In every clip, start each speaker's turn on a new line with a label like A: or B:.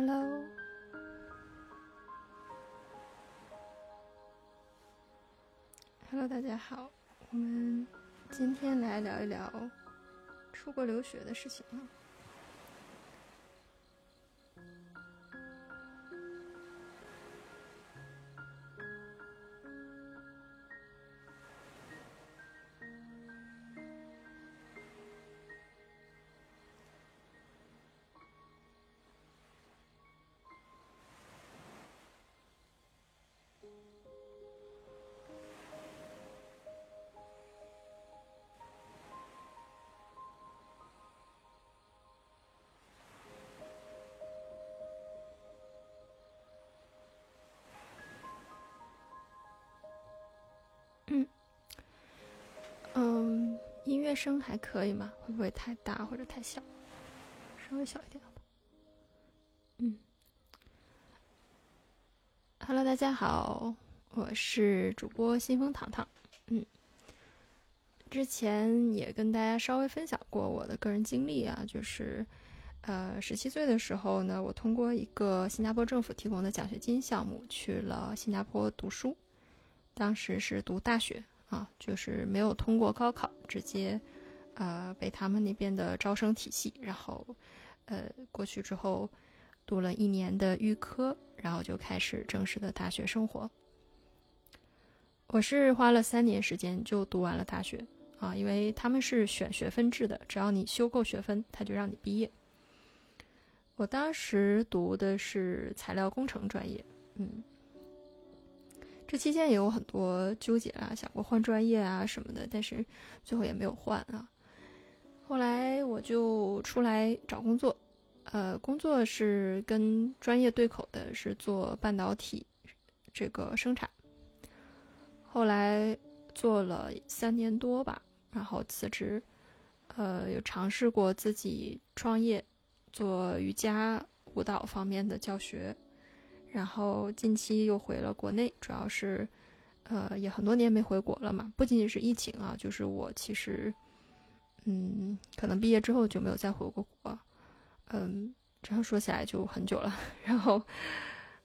A: Hello，Hello，大家好，我们今天来聊一聊出国留学的事情啊。嗯，音乐声还可以吗？会不会太大或者太小？稍微小一点吧。嗯，Hello，大家好，我是主播新风糖糖。嗯，之前也跟大家稍微分享过我的个人经历啊，就是呃，十七岁的时候呢，我通过一个新加坡政府提供的奖学金项目去了新加坡读书。当时是读大学啊，就是没有通过高考，直接，呃，被他们那边的招生体系，然后，呃，过去之后，读了一年的预科，然后就开始正式的大学生活。我是花了三年时间就读完了大学啊，因为他们是选学分制的，只要你修够学分，他就让你毕业。我当时读的是材料工程专业，嗯。这期间也有很多纠结啊，想过换专业啊什么的，但是最后也没有换啊。后来我就出来找工作，呃，工作是跟专业对口的，是做半导体这个生产。后来做了三年多吧，然后辞职，呃，有尝试过自己创业，做瑜伽舞蹈方面的教学。然后近期又回了国内，主要是，呃，也很多年没回国了嘛。不仅仅是疫情啊，就是我其实，嗯，可能毕业之后就没有再回过国，嗯，这样说起来就很久了。然后，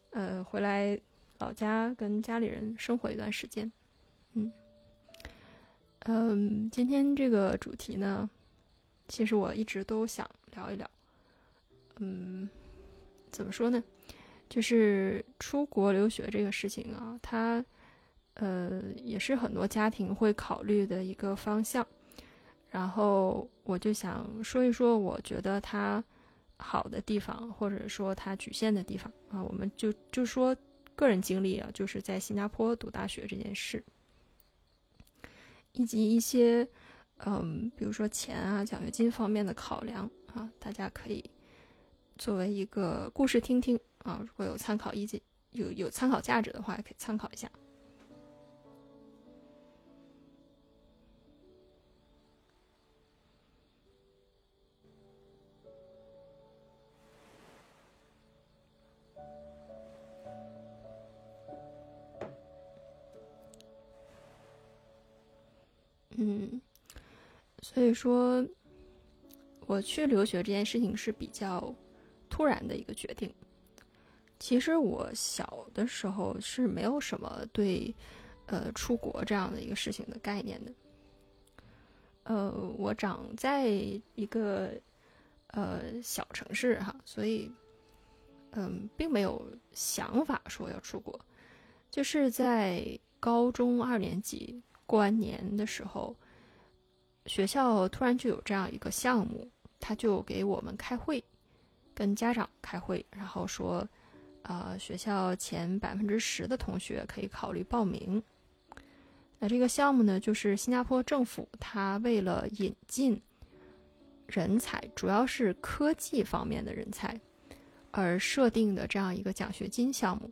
A: 呃，回来老家跟家里人生活一段时间，嗯，嗯，今天这个主题呢，其实我一直都想聊一聊，嗯，怎么说呢？就是出国留学这个事情啊，它，呃，也是很多家庭会考虑的一个方向。然后我就想说一说，我觉得它好的地方，或者说它局限的地方啊。我们就就说个人经历啊，就是在新加坡读大学这件事，以及一些，嗯，比如说钱啊、奖学金方面的考量啊，大家可以作为一个故事听听。啊，如果有参考意见，有有参考价值的话，可以参考一下。嗯，所以说，我去留学这件事情是比较突然的一个决定。其实我小的时候是没有什么对，呃，出国这样的一个事情的概念的。呃，我长在一个呃小城市哈，所以嗯，并没有想法说要出国。就是在高中二年级过完年的时候，学校突然就有这样一个项目，他就给我们开会，跟家长开会，然后说。呃，学校前百分之十的同学可以考虑报名。那这个项目呢，就是新加坡政府它为了引进人才，主要是科技方面的人才而设定的这样一个奖学金项目。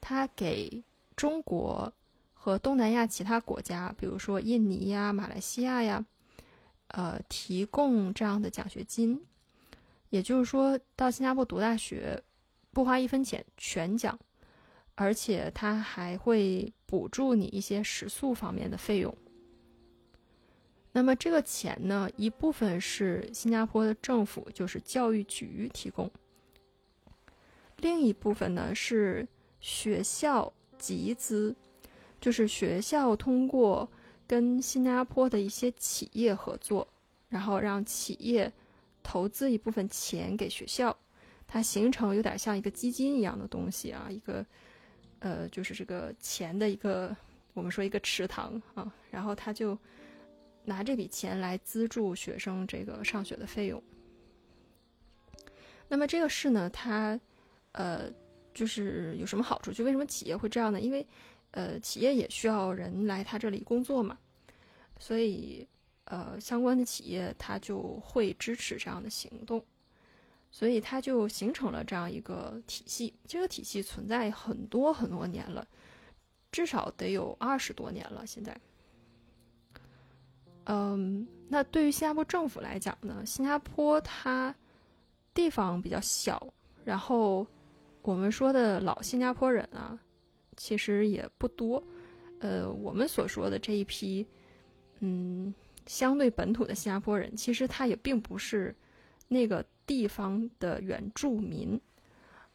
A: 它给中国和东南亚其他国家，比如说印尼呀、马来西亚呀，呃，提供这样的奖学金。也就是说，到新加坡读大学。不花一分钱，全奖，而且他还会补助你一些食宿方面的费用。那么这个钱呢，一部分是新加坡的政府，就是教育局提供，另一部分呢是学校集资，就是学校通过跟新加坡的一些企业合作，然后让企业投资一部分钱给学校，它形成有点像一个基金一样的东西啊，一个呃，就是这个钱的一个我们说一个池塘啊，然后他就拿这笔钱来资助学生这个上学的费用。那么这个事呢，它，呃，就是有什么好处？就为什么企业会这样呢？因为，呃，企业也需要人来他这里工作嘛，所以，呃，相关的企业它就会支持这样的行动，所以它就形成了这样一个体系。这个体系存在很多很多年了，至少得有二十多年了。现在，嗯，那对于新加坡政府来讲呢，新加坡它。地方比较小，然后我们说的老新加坡人啊，其实也不多。呃，我们所说的这一批，嗯，相对本土的新加坡人，其实他也并不是那个地方的原住民，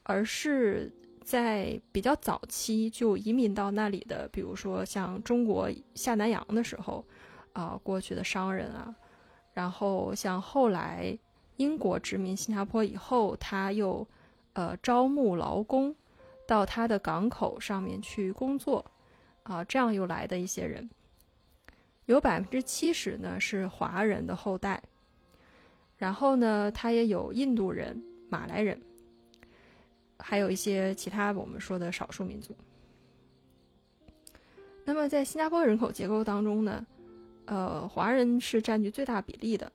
A: 而是在比较早期就移民到那里的，比如说像中国下南洋的时候啊过去的商人啊，然后像后来。英国殖民新加坡以后，他又，呃，招募劳工，到他的港口上面去工作，啊，这样又来的一些人，有百分之七十呢是华人的后代，然后呢，他也有印度人、马来人，还有一些其他我们说的少数民族。那么在新加坡人口结构当中呢，呃，华人是占据最大比例的。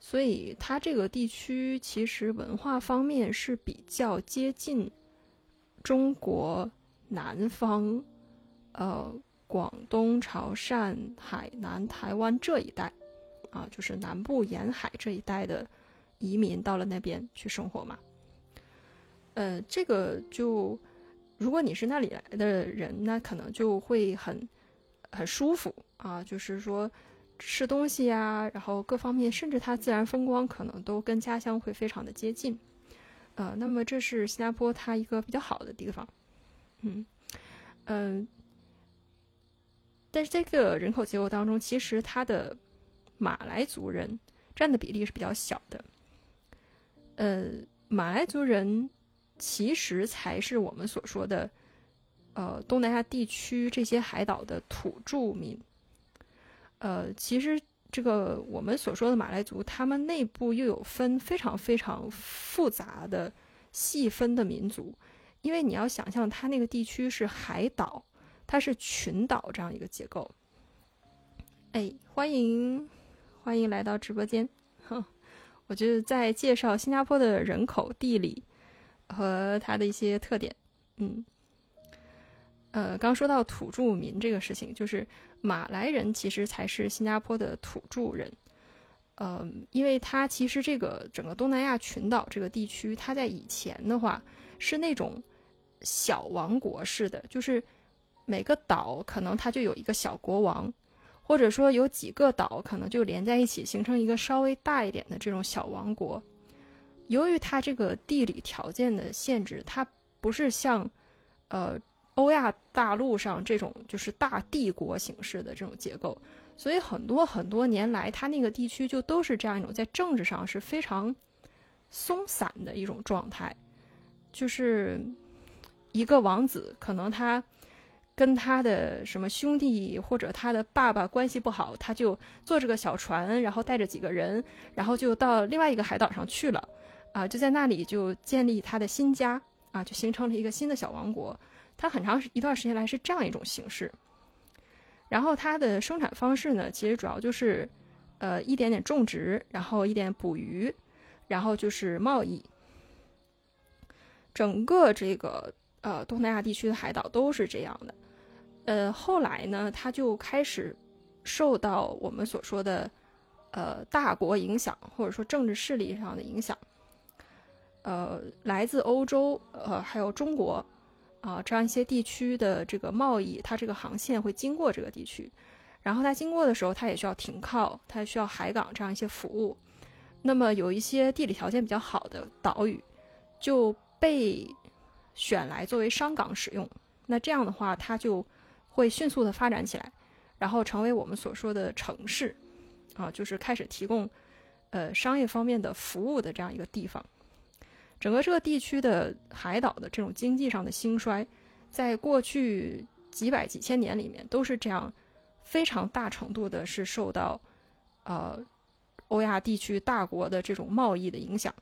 A: 所以，它这个地区其实文化方面是比较接近中国南方，呃，广东、潮汕、海南、台湾这一带，啊，就是南部沿海这一带的移民到了那边去生活嘛。呃，这个就如果你是那里来的人，那可能就会很很舒服啊，就是说。吃东西呀，然后各方面，甚至它自然风光可能都跟家乡会非常的接近，呃，那么这是新加坡它一个比较好的地方，嗯嗯，但是这个人口结构当中，其实它的马来族人占的比例是比较小的，呃，马来族人其实才是我们所说的，呃，东南亚地区这些海岛的土著民。呃，其实这个我们所说的马来族，他们内部又有分非常非常复杂的细分的民族，因为你要想象，它那个地区是海岛，它是群岛这样一个结构。哎，欢迎欢迎来到直播间，哼，我就是在介绍新加坡的人口、地理和它的一些特点。嗯，呃，刚说到土著民这个事情，就是。马来人其实才是新加坡的土著人，嗯，因为他其实这个整个东南亚群岛这个地区，它在以前的话是那种小王国式的，就是每个岛可能它就有一个小国王，或者说有几个岛可能就连在一起，形成一个稍微大一点的这种小王国。由于它这个地理条件的限制，它不是像，呃。欧亚大陆上这种就是大帝国形式的这种结构，所以很多很多年来，它那个地区就都是这样一种在政治上是非常松散的一种状态，就是一个王子可能他跟他的什么兄弟或者他的爸爸关系不好，他就坐着个小船，然后带着几个人，然后就到另外一个海岛上去了，啊，就在那里就建立他的新家，啊，就形成了一个新的小王国。它很长一段时间来是这样一种形式，然后它的生产方式呢，其实主要就是，呃，一点点种植，然后一点捕鱼，然后就是贸易。整个这个呃东南亚地区的海岛都是这样的，呃，后来呢，它就开始受到我们所说的呃大国影响，或者说政治势力上的影响，呃，来自欧洲，呃，还有中国。啊，这样一些地区的这个贸易，它这个航线会经过这个地区，然后它经过的时候，它也需要停靠，它需要海港这样一些服务。那么有一些地理条件比较好的岛屿，就被选来作为商港使用。那这样的话，它就会迅速的发展起来，然后成为我们所说的城市，啊，就是开始提供呃商业方面的服务的这样一个地方。整个这个地区的海岛的这种经济上的兴衰，在过去几百几千年里面都是这样，非常大程度的是受到呃欧亚地区大国的这种贸易的影响。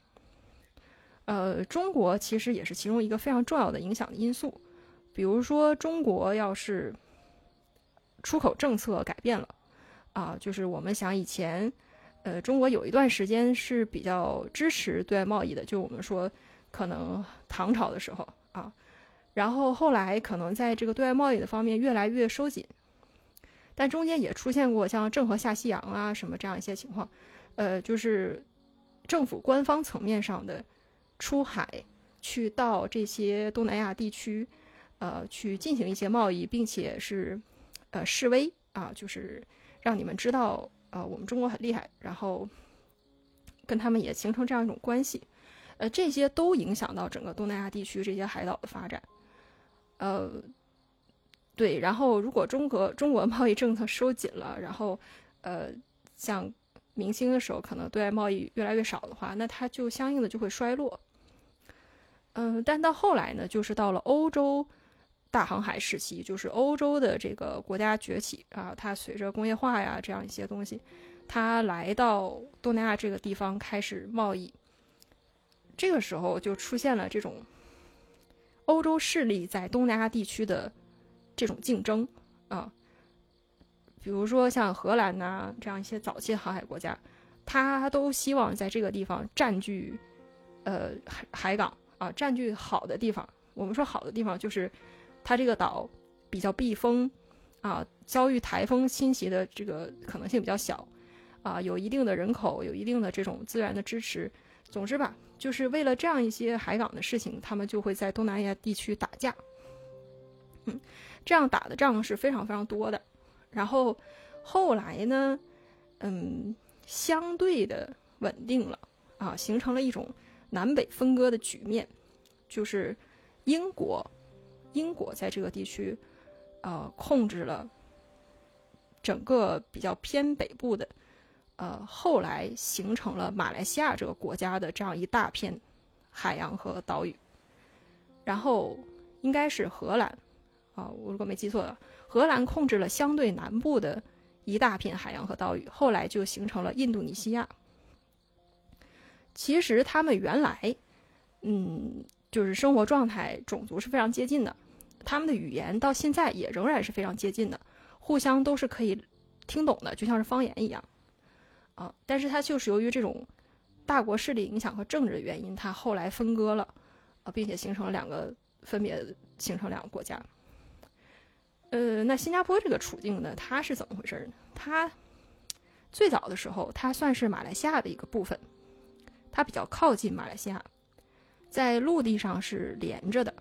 A: 呃，中国其实也是其中一个非常重要的影响的因素。比如说，中国要是出口政策改变了，啊，就是我们想以前，呃，中国有一段时间是比较支持对外贸易的，就我们说可能唐朝的时候啊，然后后来可能在这个对外贸易的方面越来越收紧，但中间也出现过像郑和下西洋啊什么这样一些情况，呃，就是政府官方层面上的。出海去到这些东南亚地区，呃，去进行一些贸易，并且是呃示威啊，就是让你们知道，呃，我们中国很厉害，然后跟他们也形成这样一种关系，呃，这些都影响到整个东南亚地区这些海岛的发展，呃，对，然后如果中国中国贸易政策收紧了，然后呃，像明清的时候可能对外贸易越来越少的话，那它就相应的就会衰落。嗯，但到后来呢，就是到了欧洲大航海时期，就是欧洲的这个国家崛起啊，它随着工业化呀这样一些东西，它来到东南亚这个地方开始贸易。这个时候就出现了这种欧洲势力在东南亚地区的这种竞争啊，比如说像荷兰呐这样一些早期航海国家，他都希望在这个地方占据呃海海港。啊，占据好的地方。我们说好的地方，就是它这个岛比较避风，啊，遭遇台风侵袭的这个可能性比较小，啊，有一定的人口，有一定的这种资源的支持。总之吧，就是为了这样一些海港的事情，他们就会在东南亚地区打架。嗯，这样打的仗是非常非常多的。然后后来呢，嗯，相对的稳定了，啊，形成了一种。南北分割的局面，就是英国，英国在这个地区，呃，控制了整个比较偏北部的，呃，后来形成了马来西亚这个国家的这样一大片海洋和岛屿。然后应该是荷兰，啊，我如果没记错的，荷兰控制了相对南部的一大片海洋和岛屿，后来就形成了印度尼西亚。其实他们原来，嗯，就是生活状态、种族是非常接近的，他们的语言到现在也仍然是非常接近的，互相都是可以听懂的，就像是方言一样，啊，但是它就是由于这种大国势力影响和政治的原因，它后来分割了，啊，并且形成了两个分别形成两个国家。呃，那新加坡这个处境呢，它是怎么回事呢？它最早的时候，它算是马来西亚的一个部分。它比较靠近马来西亚，在陆地上是连着的，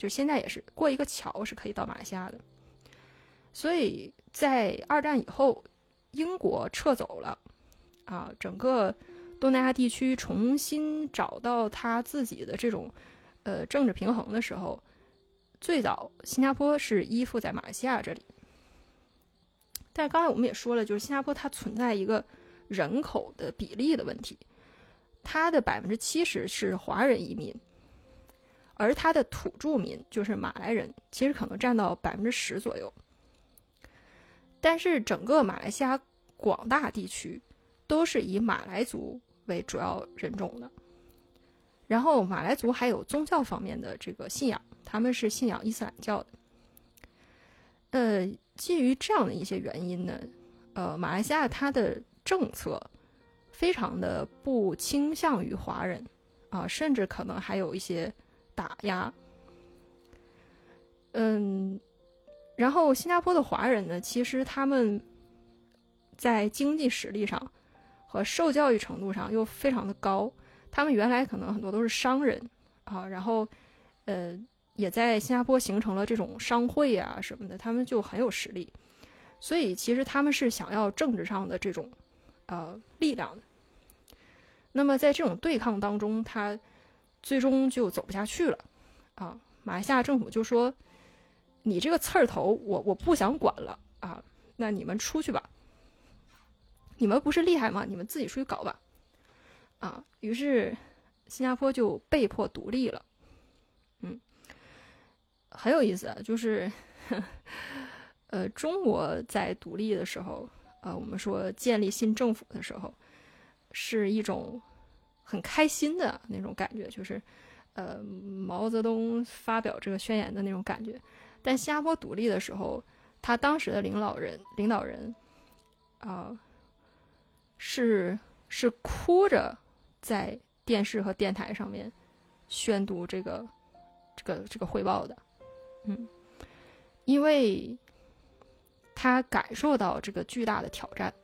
A: 就现在也是过一个桥是可以到马来西亚的。所以在二战以后，英国撤走了，啊，整个东南亚地区重新找到它自己的这种呃政治平衡的时候，最早新加坡是依附在马来西亚这里。但是刚才我们也说了，就是新加坡它存在一个人口的比例的问题。它的百分之七十是华人移民，而它的土著民就是马来人，其实可能占到百分之十左右。但是整个马来西亚广大地区都是以马来族为主要人种的。然后马来族还有宗教方面的这个信仰，他们是信仰伊斯兰教的。呃，基于这样的一些原因呢，呃，马来西亚它的政策。非常的不倾向于华人，啊，甚至可能还有一些打压。嗯，然后新加坡的华人呢，其实他们在经济实力上和受教育程度上又非常的高，他们原来可能很多都是商人啊，然后呃，也在新加坡形成了这种商会啊什么的，他们就很有实力，所以其实他们是想要政治上的这种呃力量的。那么在这种对抗当中，他最终就走不下去了，啊，马来西亚政府就说：“你这个刺儿头，我我不想管了啊，那你们出去吧。你们不是厉害吗？你们自己出去搞吧。”啊，于是新加坡就被迫独立了。嗯，很有意思，就是，呃，中国在独立的时候，呃，我们说建立新政府的时候，是一种很开心的那种感觉，就是。呃，毛泽东发表这个宣言的那种感觉，但新加坡独立的时候，他当时的领导人领导人，啊，是是哭着在电视和电台上面宣读这个这个这个汇报的，嗯，因为他感受到这个巨大的挑战，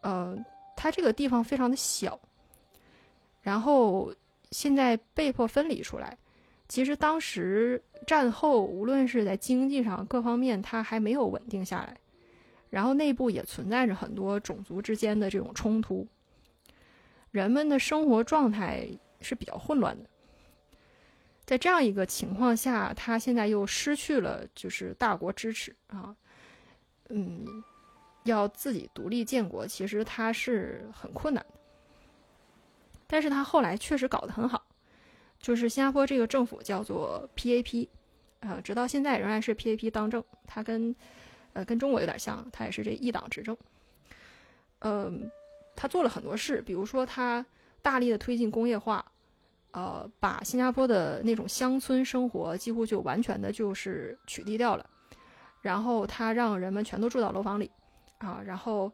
A: 呃，他这个地方非常的小，然后。现在被迫分离出来，其实当时战后无论是在经济上各方面，它还没有稳定下来，然后内部也存在着很多种族之间的这种冲突，人们的生活状态是比较混乱的。在这样一个情况下，他现在又失去了就是大国支持啊，嗯，要自己独立建国，其实他是很困难的。但是他后来确实搞得很好，就是新加坡这个政府叫做 PAP，呃，直到现在仍然是 PAP 当政。他跟，呃，跟中国有点像，他也是这一党执政。嗯，他做了很多事，比如说他大力的推进工业化，呃，把新加坡的那种乡村生活几乎就完全的就是取缔掉了。然后他让人们全都住到楼房里，啊，然后，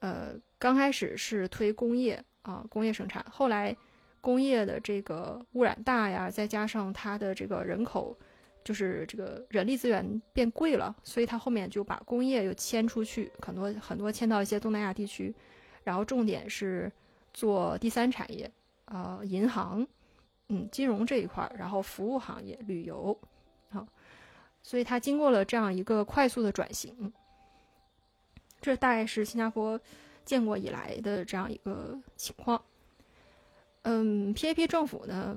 A: 呃，刚开始是推工业。啊，工业生产。后来，工业的这个污染大呀，再加上它的这个人口，就是这个人力资源变贵了，所以它后面就把工业又迁出去，很多很多迁到一些东南亚地区，然后重点是做第三产业，呃，银行，嗯，金融这一块，然后服务行业、旅游，好，所以它经过了这样一个快速的转型，这大概是新加坡。建国以来的这样一个情况，嗯，PAP 政府呢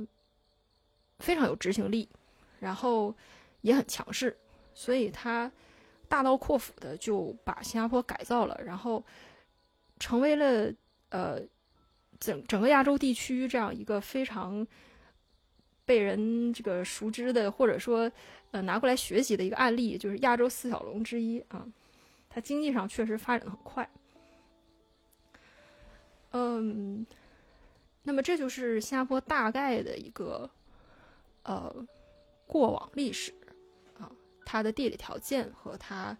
A: 非常有执行力，然后也很强势，所以他大刀阔斧的就把新加坡改造了，然后成为了呃整整个亚洲地区这样一个非常被人这个熟知的，或者说呃拿过来学习的一个案例，就是亚洲四小龙之一啊。它经济上确实发展的很快。嗯，那么这就是新加坡大概的一个呃过往历史啊，它的地理条件和它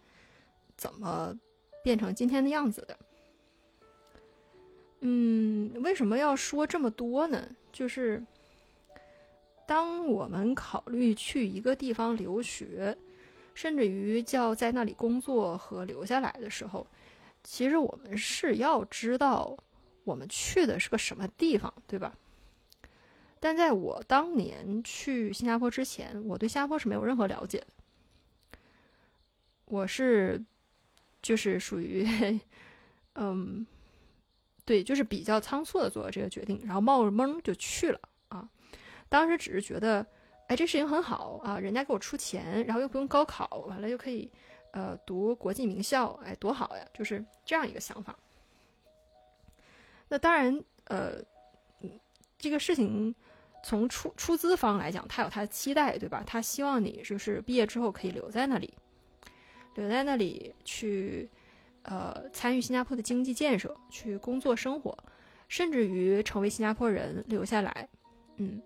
A: 怎么变成今天的样子的。嗯，为什么要说这么多呢？就是当我们考虑去一个地方留学，甚至于叫在那里工作和留下来的时候，其实我们是要知道。我们去的是个什么地方，对吧？但在我当年去新加坡之前，我对新加坡是没有任何了解的。我是就是属于，嗯，对，就是比较仓促的做了这个决定，然后冒着蒙就去了啊。当时只是觉得，哎，这事情很好啊，人家给我出钱，然后又不用高考，完了又可以呃读国际名校，哎，多好呀！就是这样一个想法。那当然，呃，这个事情从出出资方来讲，他有他的期待，对吧？他希望你就是毕业之后可以留在那里，留在那里去，呃，参与新加坡的经济建设，去工作生活，甚至于成为新加坡人留下来。嗯，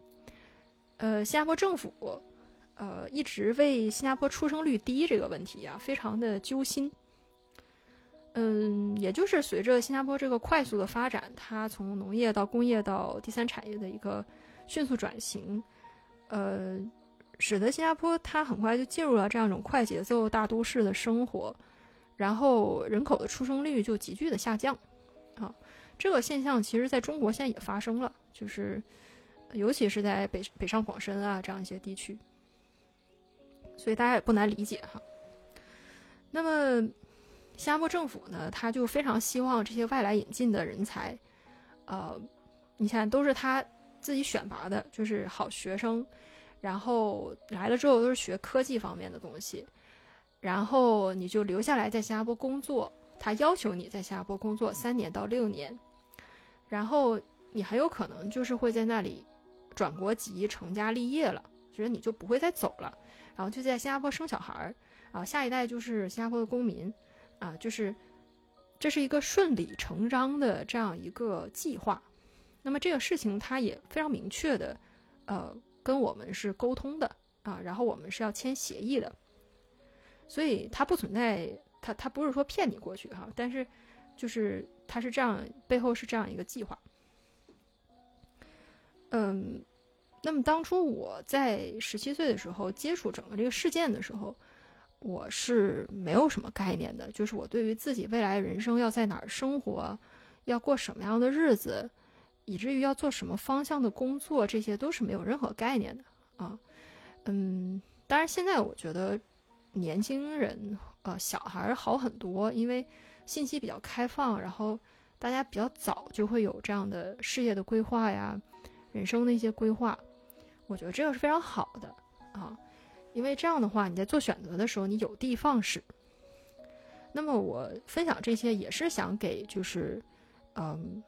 A: 呃，新加坡政府，呃，一直为新加坡出生率低这个问题啊，非常的揪心。嗯，也就是随着新加坡这个快速的发展，它从农业到工业到第三产业的一个迅速转型，呃，使得新加坡它很快就进入了这样一种快节奏大都市的生活，然后人口的出生率就急剧的下降，啊，这个现象其实在中国现在也发生了，就是尤其是在北北上广深啊这样一些地区，所以大家也不难理解哈。那么。新加坡政府呢，他就非常希望这些外来引进的人才，呃，你看都是他自己选拔的，就是好学生，然后来了之后都是学科技方面的东西，然后你就留下来在新加坡工作，他要求你在新加坡工作三年到六年，然后你很有可能就是会在那里转国籍、成家立业了，觉得你就不会再走了，然后就在新加坡生小孩儿，啊，下一代就是新加坡的公民，啊，就是这是一个顺理成章的这样一个计划。那么这个事情他也非常明确的，呃，跟我们是沟通的啊，然后我们是要签协议的，所以他不存在，他他不是说骗你过去哈，但是就是他是这样，背后是这样一个计划。嗯，那么当初我在十七岁的时候接触整个这个事件的时候，我是没有什么概念的，就是我对于自己未来人生要在哪儿生活，要过什么样的日子。以至于要做什么方向的工作，这些都是没有任何概念的啊。嗯，当然现在我觉得年轻人呃小孩好很多，因为信息比较开放，然后大家比较早就会有这样的事业的规划呀，人生的一些规划。我觉得这个是非常好的啊，因为这样的话你在做选择的时候你有的放矢。那么我分享这些也是想给就是嗯。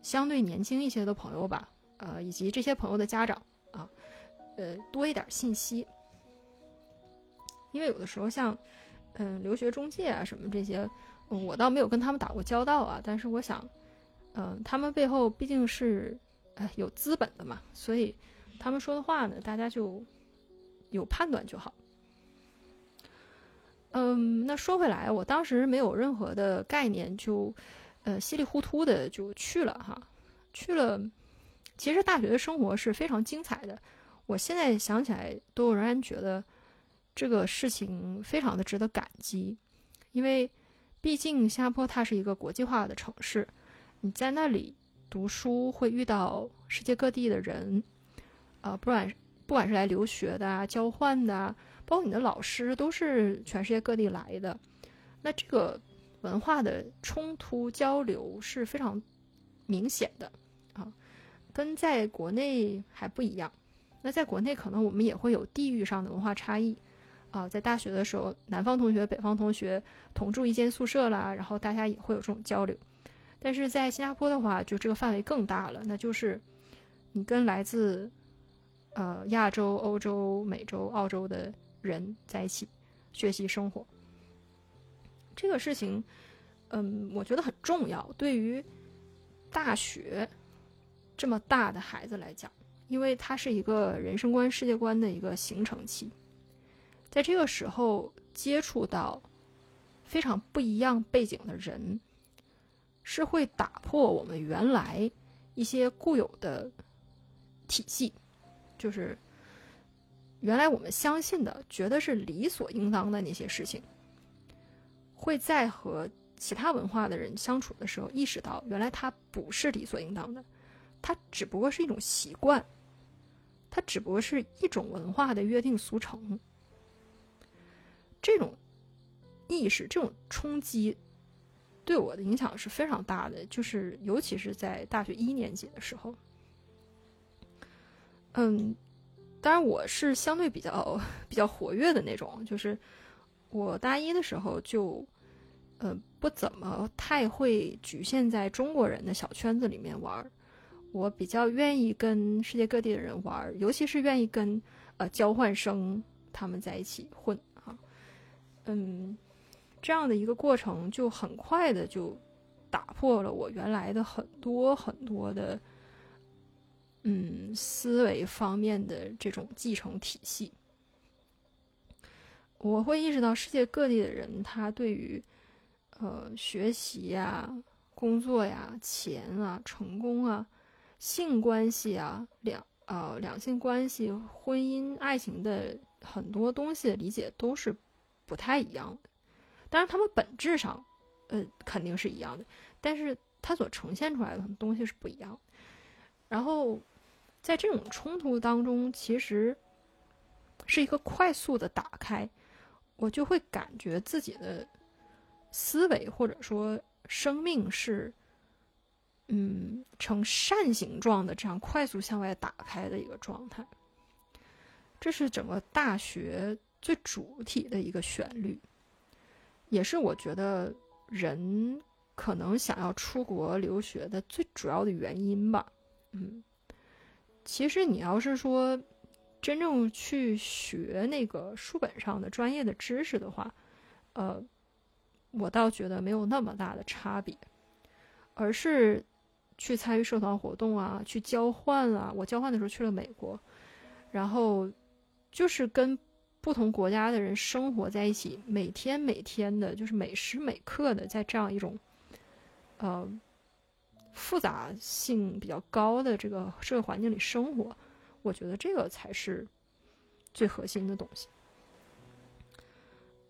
A: 相对年轻一些的朋友吧，呃，以及这些朋友的家长啊，呃，多一点信息。因为有的时候像，嗯，留学中介啊什么这些，我倒没有跟他们打过交道啊。但是我想，嗯，他们背后毕竟是，哎，有资本的嘛，所以他们说的话呢，大家就有判断就好。嗯，那说回来，我当时没有任何的概念就。呃，稀里糊涂的就去了哈，去了。其实大学的生活是非常精彩的，我现在想起来都仍然觉得这个事情非常的值得感激，因为毕竟新加坡它是一个国际化的城市，你在那里读书会遇到世界各地的人，啊，不管不管是来留学的啊、交换的啊，包括你的老师都是全世界各地来的，那这个。文化的冲突交流是非常明显的啊，跟在国内还不一样。那在国内可能我们也会有地域上的文化差异啊，在大学的时候，南方同学、北方同学同住一间宿舍啦，然后大家也会有这种交流。但是在新加坡的话，就这个范围更大了，那就是你跟来自呃亚洲、欧洲、美洲、澳洲的人在一起学习生活。这个事情，嗯，我觉得很重要。对于大学这么大的孩子来讲，因为它是一个人生观、世界观的一个形成期，在这个时候接触到非常不一样背景的人，是会打破我们原来一些固有的体系，就是原来我们相信的、觉得是理所应当的那些事情。会在和其他文化的人相处的时候，意识到原来它不是理所应当的，它只不过是一种习惯，它只不过是一种文化的约定俗成。这种意识、这种冲击，对我的影响是非常大的，就是尤其是在大学一年级的时候。嗯，当然我是相对比较比较活跃的那种，就是。我大一的时候就，呃，不怎么太会局限在中国人的小圈子里面玩儿。我比较愿意跟世界各地的人玩儿，尤其是愿意跟呃交换生他们在一起混啊。嗯，这样的一个过程就很快的就打破了我原来的很多很多的嗯思维方面的这种继承体系。我会意识到世界各地的人，他对于，呃，学习呀、工作呀、钱啊、成功啊、性关系啊、两呃两性关系、婚姻、爱情的很多东西的理解都是不太一样的。当然，他们本质上，呃，肯定是一样的，但是它所呈现出来的东西是不一样。然后，在这种冲突当中，其实是一个快速的打开。我就会感觉自己的思维或者说生命是，嗯，呈扇形状的这样快速向外打开的一个状态。这是整个大学最主体的一个旋律，也是我觉得人可能想要出国留学的最主要的原因吧。嗯，其实你要是说真正去学那个书本上的专业的知识的话，呃，我倒觉得没有那么大的差别，而是。去参与社团活动啊，去交换啊。我交换的时候去了美国，然后就是跟不同国家的人生活在一起，每天每天的，就是每时每刻的在这样一种呃复杂性比较高的这个社会环境里生活。我觉得这个才是最核心的东西。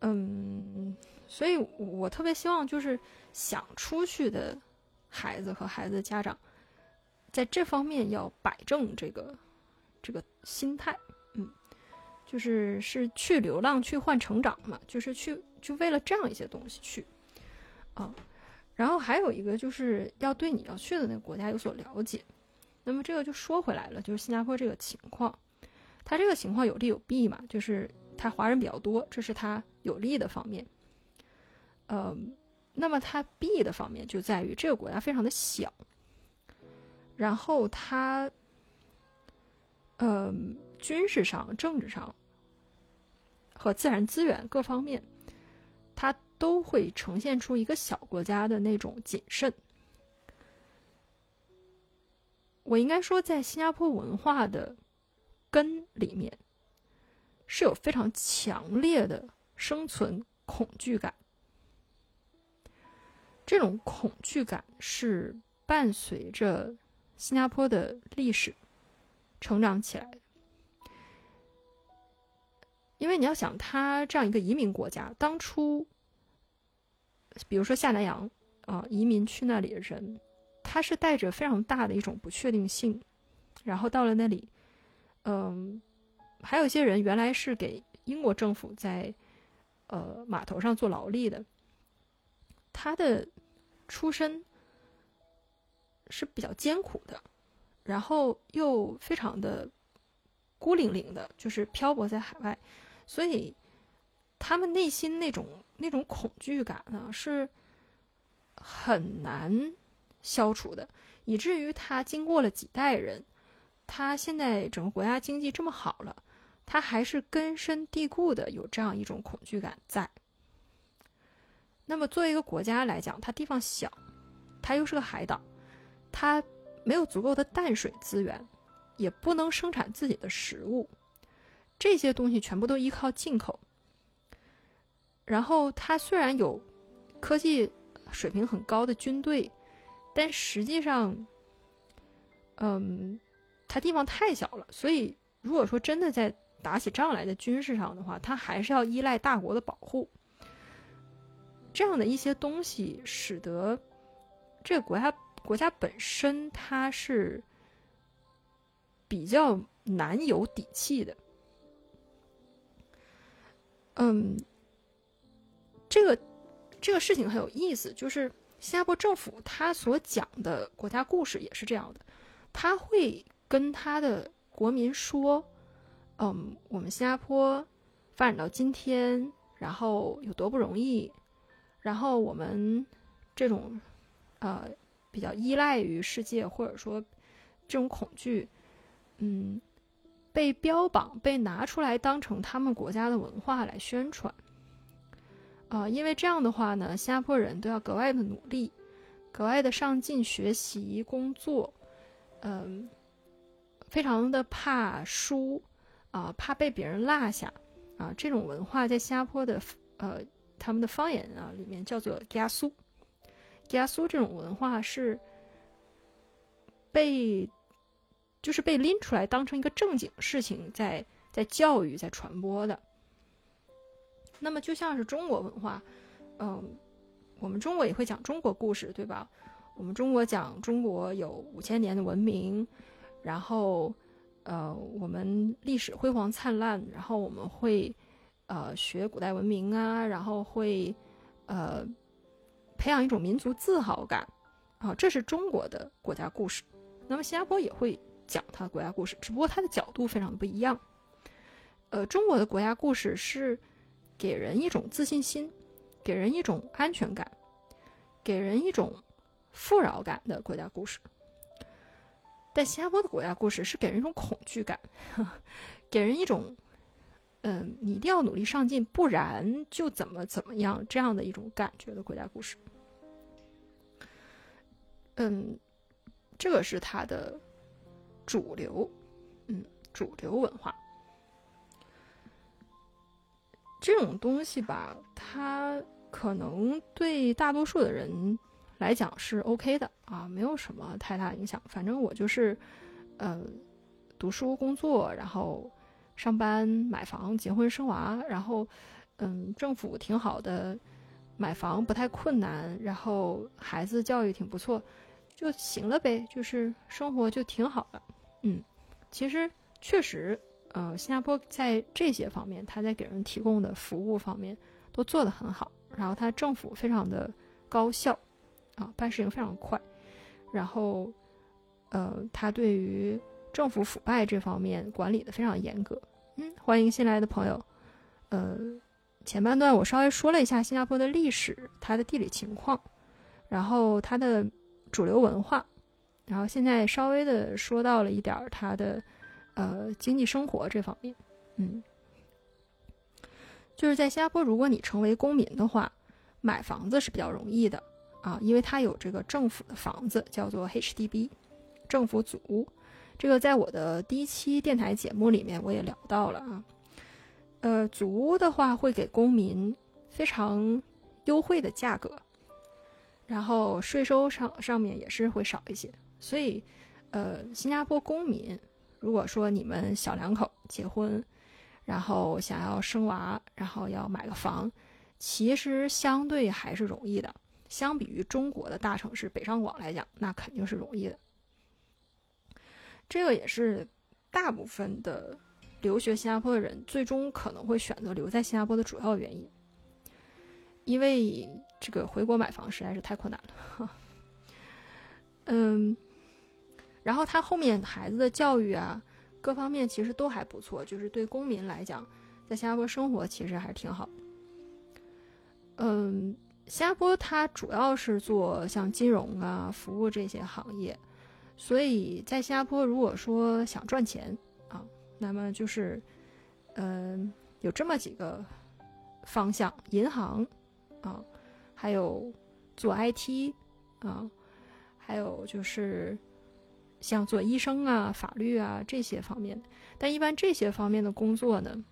A: 嗯，所以我特别希望就是想出去的。孩子和孩子的家长，在这方面要摆正这个这个心态，嗯，就是是去流浪去换成长嘛，就是去就为了这样一些东西去啊。然后还有一个就是要对你要去的那个国家有所了解。那么这个就说回来了，就是新加坡这个情况，它这个情况有利有弊嘛，就是它华人比较多，这是它有利的方面，呃。那么它弊的方面就在于这个国家非常的小，然后它，呃，军事上、政治上和自然资源各方面，它都会呈现出一个小国家的那种谨慎。我应该说，在新加坡文化的根里面，是有非常强烈的生存恐惧感。这种恐惧感是伴随着新加坡的历史成长起来的，因为你要想，它这样一个移民国家，当初，比如说下南洋啊，移民去那里的人，他是带着非常大的一种不确定性，然后到了那里，嗯，还有一些人原来是给英国政府在呃码头上做劳力的，他的。出身是比较艰苦的，然后又非常的孤零零的，就是漂泊在海外，所以他们内心那种那种恐惧感呢是很难消除的，以至于他经过了几代人，他现在整个国家经济这么好了，他还是根深蒂固的有这样一种恐惧感在。那么，作为一个国家来讲，它地方小，它又是个海岛，它没有足够的淡水资源，也不能生产自己的食物，这些东西全部都依靠进口。然后，它虽然有科技水平很高的军队，但实际上，嗯，它地方太小了，所以如果说真的在打起仗来的军事上的话，它还是要依赖大国的保护。这样的一些东西，使得这个国家国家本身它是比较难有底气的。嗯，这个这个事情很有意思，就是新加坡政府他所讲的国家故事也是这样的，他会跟他的国民说：“嗯，我们新加坡发展到今天，然后有多不容易。”然后我们这种，呃，比较依赖于世界，或者说这种恐惧，嗯，被标榜、被拿出来当成他们国家的文化来宣传，啊，因为这样的话呢，新加坡人都要格外的努力，格外的上进学习、工作，嗯，非常的怕输，啊，怕被别人落下，啊，这种文化在新加坡的，呃。他们的方言啊，里面叫做“加苏”，“加苏”这种文化是被就是被拎出来当成一个正经事情，在在教育、在传播的。那么，就像是中国文化，嗯，我们中国也会讲中国故事，对吧？我们中国讲中国有五千年的文明，然后呃，我们历史辉煌灿烂，然后我们会。呃，学古代文明啊，然后会，呃，培养一种民族自豪感，啊，这是中国的国家故事。那么新加坡也会讲它的国家故事，只不过它的角度非常的不一样。呃，中国的国家故事是给人一种自信心，给人一种安全感，给人一种富饶感的国家故事。但新加坡的国家故事是给人一种恐惧感，给人一种，嗯，你一定要努力上进，不然就怎么怎么样这样的一种感觉的国家故事。嗯，这个是它的主流，嗯，主流文化。这种东西吧，它可能对大多数的人来讲是 OK 的啊，没有什么太大影响。反正我就是，呃，读书、工作，然后上班、买房、结婚、生娃，然后，嗯，政府挺好的，买房不太困难，然后孩子教育挺不错，就行了呗，就是生活就挺好的。嗯，其实确实。呃，新加坡在这些方面，他在给人提供的服务方面都做得很好。然后他政府非常的高效，啊，办事情非常快。然后，呃，他对于政府腐败这方面管理的非常严格。嗯，欢迎新来的朋友。呃，前半段我稍微说了一下新加坡的历史、它的地理情况，然后它的主流文化，然后现在稍微的说到了一点儿它的。呃，经济生活这方面，嗯，就是在新加坡，如果你成为公民的话，买房子是比较容易的啊，因为它有这个政府的房子，叫做 HDB，政府组屋。这个在我的第一期电台节目里面我也聊到了啊。呃，组屋的话会给公民非常优惠的价格，然后税收上上面也是会少一些，所以呃，新加坡公民。如果说你们小两口结婚，然后想要生娃，然后要买个房，其实相对还是容易的。相比于中国的大城市北上广来讲，那肯定是容易的。这个也是大部分的留学新加坡的人最终可能会选择留在新加坡的主要原因，因为这个回国买房实在是太困难了。嗯。然后他后面孩子的教育啊，各方面其实都还不错，就是对公民来讲，在新加坡生活其实还是挺好。嗯，新加坡它主要是做像金融啊、服务这些行业，所以在新加坡如果说想赚钱啊，那么就是嗯有这么几个方向：银行啊，还有做 IT 啊，还有就是。像做医生啊、法律啊这些方面的，但一般这些方面的工作呢，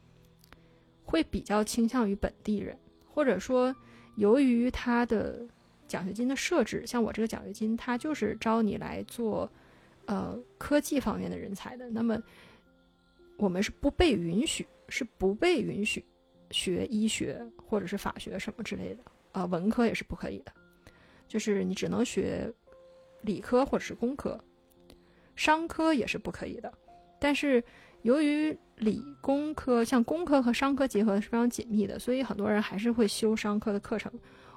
A: 会比较倾向于本地人，或者说由于他的奖学金的设置，像我这个奖学金，它就是招你来做呃科技方面的人才的。那么我们是不被允许，是不被允许学医学或者是法学什么之类的呃，文科也是不可以的，就是你只能学理科或者是工科。商科也是不可以的，但是由于理工科像工科和商科结合的是非常紧密的，所以很多人还是会修商科的课程，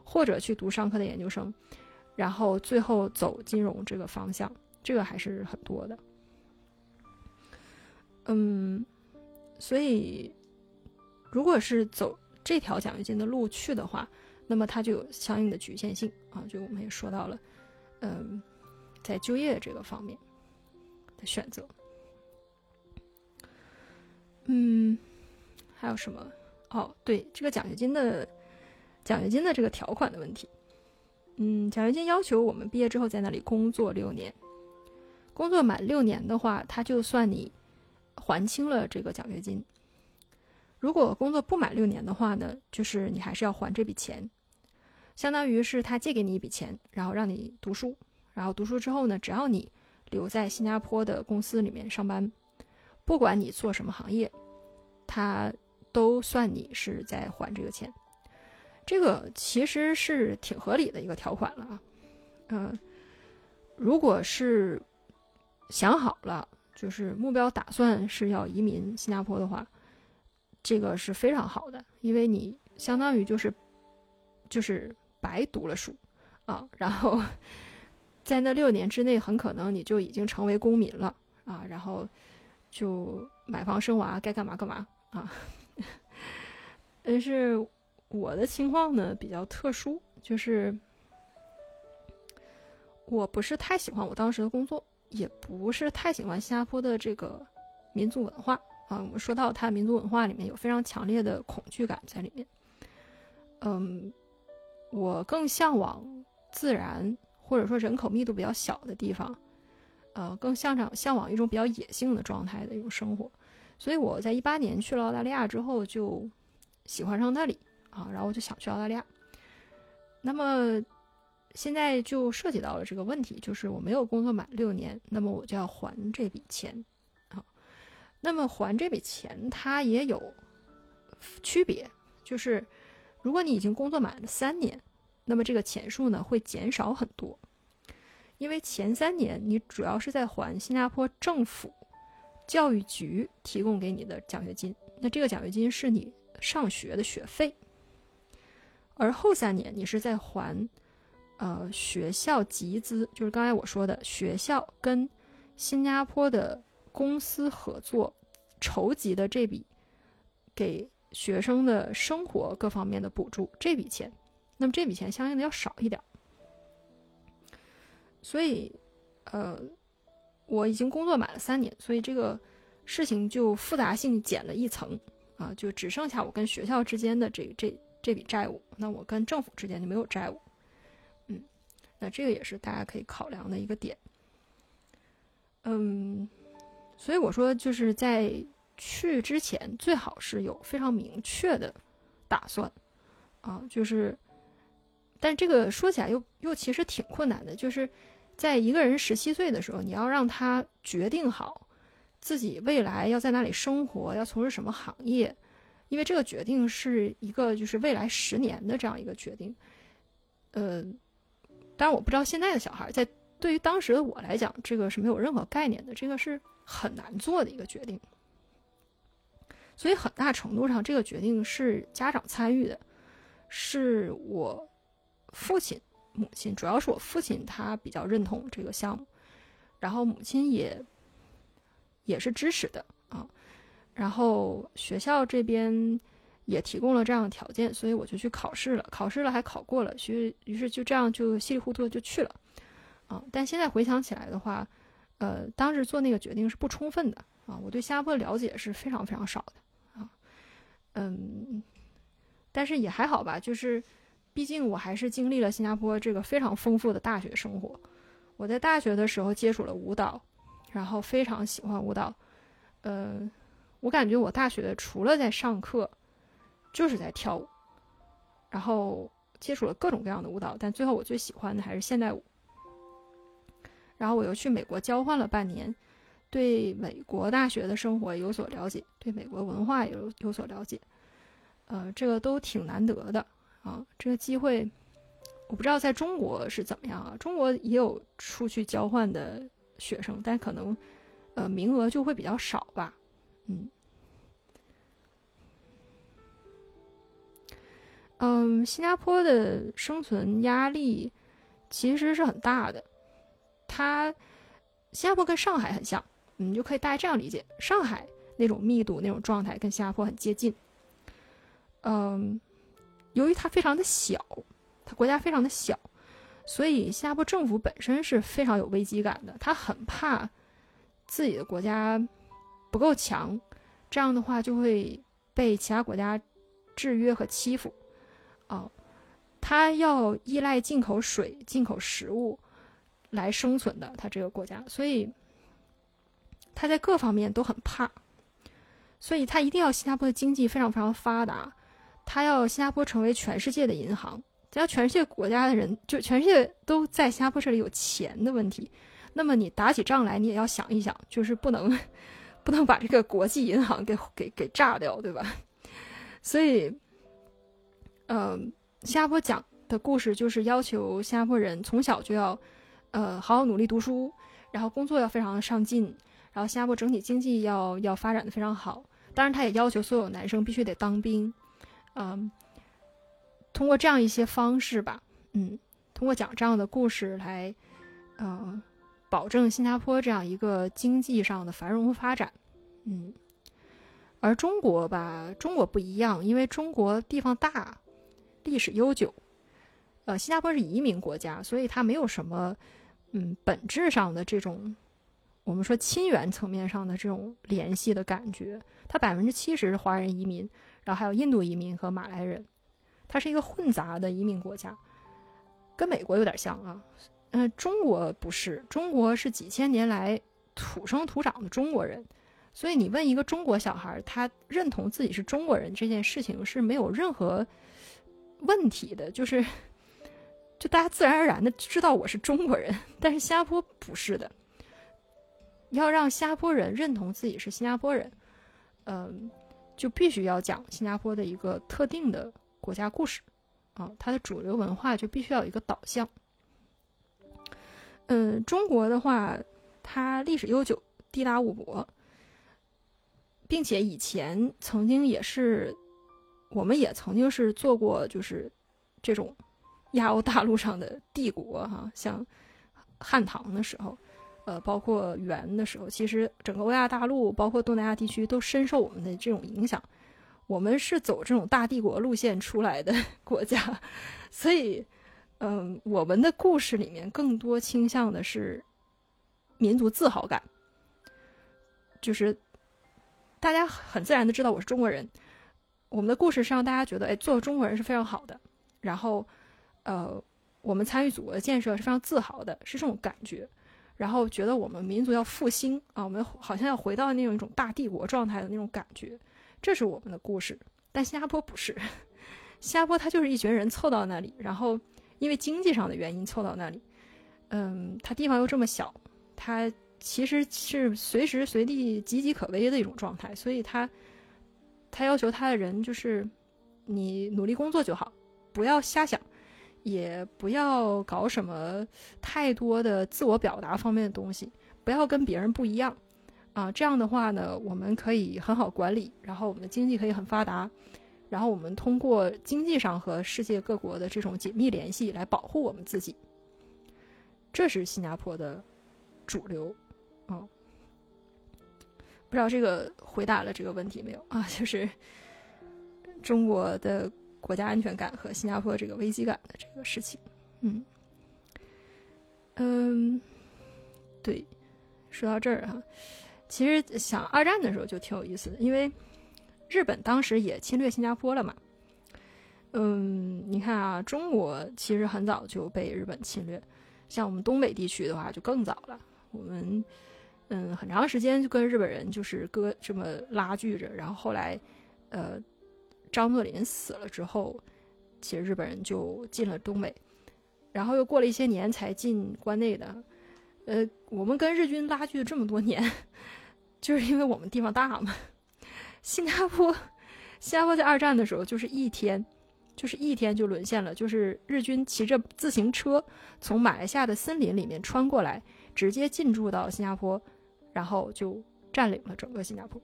A: 或者去读商科的研究生，然后最后走金融这个方向，这个还是很多的。嗯，所以如果是走这条奖学金的路去的话，那么它就有相应的局限性啊，就我们也说到了，嗯，在就业这个方面。的选择，嗯，还有什么？哦，对，这个奖学金的奖学金的这个条款的问题，嗯，奖学金要求我们毕业之后在那里工作六年，工作满六年的话，他就算你还清了这个奖学金。如果工作不满六年的话呢，就是你还是要还这笔钱，相当于是他借给你一笔钱，然后让你读书，然后读书之后呢，只要你。留在新加坡的公司里面上班，不管你做什么行业，他都算你是在还这个钱。这个其实是挺合理的一个条款了啊。嗯，如果是想好了，就是目标打算是要移民新加坡的话，这个是非常好的，因为你相当于就是就是白读了书啊，然后。在那六年之内，很可能你就已经成为公民了啊，然后就买房生娃，该干嘛干嘛啊。但是我的情况呢比较特殊，就是我不是太喜欢我当时的工作，也不是太喜欢新加坡的这个民族文化啊。我们说到它民族文化里面有非常强烈的恐惧感在里面。嗯，我更向往自然，或者说人口密度比较小的地方，呃，更向上向往一种比较野性的状态的一种生活。所以我在一八年去了澳大利亚之后，就喜欢上那里啊，然后我就想去澳大利亚。那么现在就涉及到了这个问题，就是我没有工作满六年，那么我就要还这笔钱啊。那么还这笔钱，它也有区别，就是。如果你已经工作满了三年，那么这个钱数呢会减少很多，因为前三年你主要是在还新加坡政府教育局提供给你的奖学金，那这个奖学金是你上学的学费，而后三年你是在还呃学校集资，就是刚才我说的学校跟新加坡的公司合作筹集的这笔给。学生的生活各方面的补助这笔钱，那么这笔钱相应的要少一点。所以，呃，我已经工作满了三年，所以这个事情就复杂性减了一层啊，就只剩下我跟学校之间的这这这笔债务，那我跟政府之间就没有债务。嗯，那这个也是大家可以考量的一个点。嗯，所以我说就是在。去之前最好是有非常明确的打算，啊，就是，但这个说起来又又其实挺困难的，就是在一个人十七岁的时候，你要让他决定好自己未来要在哪里生活，要从事什么行业，因为这个决定是一个就是未来十年的这样一个决定，呃，当然我不知道现在的小孩，在对于当时的我来讲，这个是没有任何概念的，这个是很难做的一个决定。所以很大程度上，这个决定是家长参与的，是我父亲、母亲，主要是我父亲他比较认同这个项目，然后母亲也也是支持的啊，然后学校这边也提供了这样的条件，所以我就去考试了，考试了还考过了，于于是就这样就稀里糊涂的就去了，啊，但现在回想起来的话，呃，当时做那个决定是不充分的啊，我对新加坡的了解是非常非常少的啊。嗯，但是也还好吧，就是，毕竟我还是经历了新加坡这个非常丰富的大学生活。我在大学的时候接触了舞蹈，然后非常喜欢舞蹈。呃，我感觉我大学除了在上课，就是在跳舞，然后接触了各种各样的舞蹈，但最后我最喜欢的还是现代舞。然后我又去美国交换了半年。对美国大学的生活有所了解，对美国文化有有所了解，呃，这个都挺难得的啊。这个机会，我不知道在中国是怎么样啊。中国也有出去交换的学生，但可能，呃，名额就会比较少吧。嗯，嗯，新加坡的生存压力其实是很大的，它，新加坡跟上海很像。你就可以大概这样理解，上海那种密度、那种状态跟新加坡很接近。嗯，由于它非常的小，它国家非常的小，所以新加坡政府本身是非常有危机感的。他很怕自己的国家不够强，这样的话就会被其他国家制约和欺负。哦，他要依赖进口水、进口食物来生存的，他这个国家，所以。他在各方面都很怕，所以他一定要新加坡的经济非常非常发达，他要新加坡成为全世界的银行，只要全世界国家的人就全世界都在新加坡这里有钱的问题，那么你打起仗来，你也要想一想，就是不能不能把这个国际银行给给给炸掉，对吧？所以，嗯，新加坡讲的故事就是要求新加坡人从小就要呃好好努力读书，然后工作要非常的上进。然后新加坡整体经济要要发展的非常好，当然他也要求所有男生必须得当兵，嗯，通过这样一些方式吧，嗯，通过讲这样的故事来，嗯，保证新加坡这样一个经济上的繁荣发展，嗯，而中国吧，中国不一样，因为中国地方大，历史悠久。呃，新加坡是移民国家，所以它没有什么，嗯，本质上的这种，我们说亲缘层面上的这种联系的感觉。它百分之七十是华人移民，然后还有印度移民和马来人，它是一个混杂的移民国家，跟美国有点像啊。嗯，中国不是，中国是几千年来土生土长的中国人，所以你问一个中国小孩，他认同自己是中国人这件事情是没有任何问题的，就是。就大家自然而然的知道我是中国人，但是新加坡不是的。要让新加坡人认同自己是新加坡人，嗯，就必须要讲新加坡的一个特定的国家故事，啊，它的主流文化就必须要有一个导向。嗯，中国的话，它历史悠久，地大物博，并且以前曾经也是，我们也曾经是做过，就是这种。亚欧大陆上的帝国，哈，像汉唐的时候，呃，包括元的时候，其实整个欧亚大陆，包括东南亚地区，都深受我们的这种影响。我们是走这种大帝国路线出来的 国家，所以，嗯，我们的故事里面更多倾向的是民族自豪感，就是大家很自然的知道我是中国人。我们的故事是让大家觉得，哎，做中国人是非常好的，然后。呃，我们参与祖国的建设是非常自豪的，是这种感觉，然后觉得我们民族要复兴啊，我们好像要回到那种一种大帝国状态的那种感觉，这是我们的故事。但新加坡不是，新加坡它就是一群人凑到那里，然后因为经济上的原因凑到那里，嗯，它地方又这么小，它其实是随时随地岌岌可危的一种状态，所以它它要求他的人就是你努力工作就好，不要瞎想。也不要搞什么太多的自我表达方面的东西，不要跟别人不一样，啊，这样的话呢，我们可以很好管理，然后我们的经济可以很发达，然后我们通过经济上和世界各国的这种紧密联系来保护我们自己。这是新加坡的主流，啊，不知道这个回答了这个问题没有啊？就是中国的。国家安全感和新加坡这个危机感的这个事情，嗯，嗯，对，说到这儿哈，其实想二战的时候就挺有意思的，因为日本当时也侵略新加坡了嘛，嗯，你看啊，中国其实很早就被日本侵略，像我们东北地区的话就更早了，我们嗯很长时间就跟日本人就是割这么拉锯着，然后后来呃。张作霖死了之后，其实日本人就进了东北，然后又过了一些年才进关内的。呃，我们跟日军拉锯这么多年，就是因为我们地方大嘛。新加坡，新加坡在二战的时候就是一天，就是一天就沦陷了，就是日军骑着自行车从马来西亚的森林里面穿过来，直接进驻到新加坡，然后就占领了整个新加坡。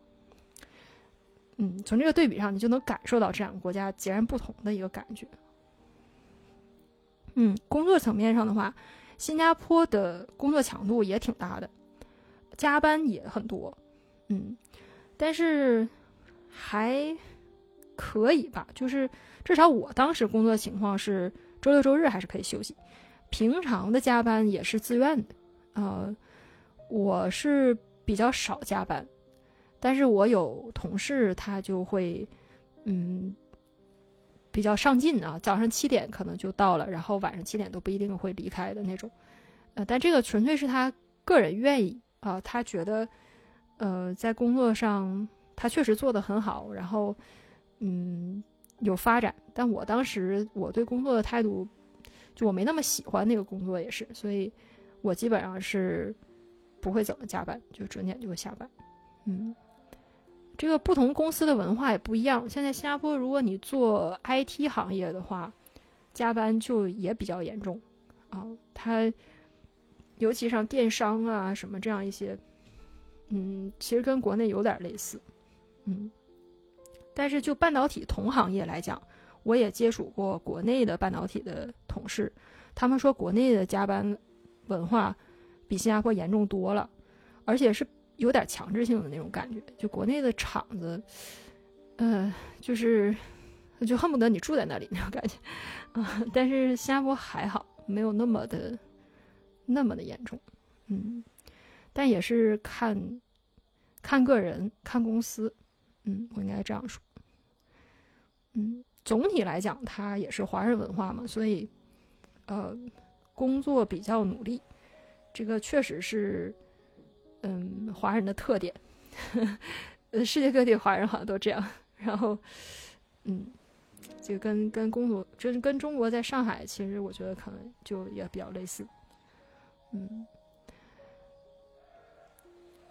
A: 嗯，从这个对比上，你就能感受到这两个国家截然不同的一个感觉。嗯，工作层面上的话，新加坡的工作强度也挺大的，加班也很多。嗯，但是还可以吧，就是至少我当时工作情况是周六周日还是可以休息，平常的加班也是自愿的。呃，我是比较少加班。但是我有同事，他就会，嗯，比较上进啊，早上七点可能就到了，然后晚上七点都不一定会离开的那种，呃，但这个纯粹是他个人愿意啊，他觉得，呃，在工作上他确实做得很好，然后，嗯，有发展。但我当时我对工作的态度，就我没那么喜欢那个工作，也是，所以我基本上是不会怎么加班，就准点就会下班，嗯。这个不同公司的文化也不一样。现在新加坡，如果你做 IT 行业的话，加班就也比较严重啊。它尤其像电商啊什么这样一些，嗯，其实跟国内有点类似，嗯。但是就半导体同行业来讲，我也接触过国内的半导体的同事，他们说国内的加班文化比新加坡严重多了，而且是。有点强制性的那种感觉。就国内的厂子，呃，就是就恨不得你住在那里那种感觉啊。但是新加坡还好，没有那么的那么的严重，嗯。但也是看看个人，看公司，嗯，我应该这样说，嗯。总体来讲，它也是华人文化嘛，所以，呃，工作比较努力，这个确实是，嗯，华人的特点。呃，世界各地华人好像都这样。然后，嗯，就跟跟工作，跟跟中国在上海，其实我觉得可能就也比较类似。嗯，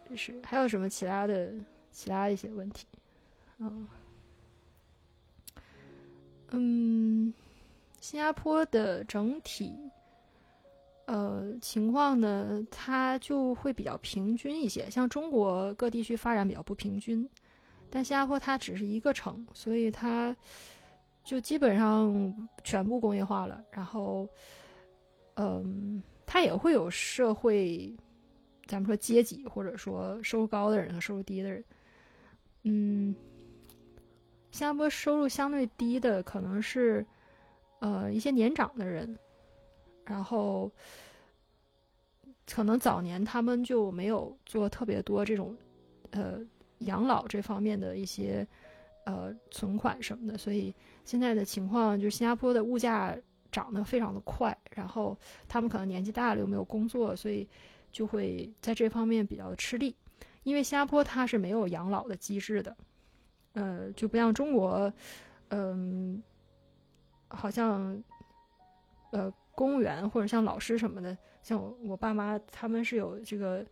A: 就是还有什么其他的其他一些问题？嗯。嗯，新加坡的整体，呃，情况呢，它就会比较平均一些。像中国各地区发展比较不平均，但新加坡它只是一个城，所以它就基本上全部工业化了。然后，嗯，它也会有社会，咱们说阶级，或者说收入高的人和收入低的人，嗯。新加坡收入相对低的可能是，呃，一些年长的人，然后可能早年他们就没有做特别多这种，呃，养老这方面的一些，呃，存款什么的，所以现在的情况就是新加坡的物价涨得非常的快，然后他们可能年纪大了又没有工作，所以就会在这方面比较吃力，因为新加坡它是没有养老的机制的。呃，就不像中国，嗯，好像，呃，公务员或者像老师什么的，像我我爸妈他们是有这个，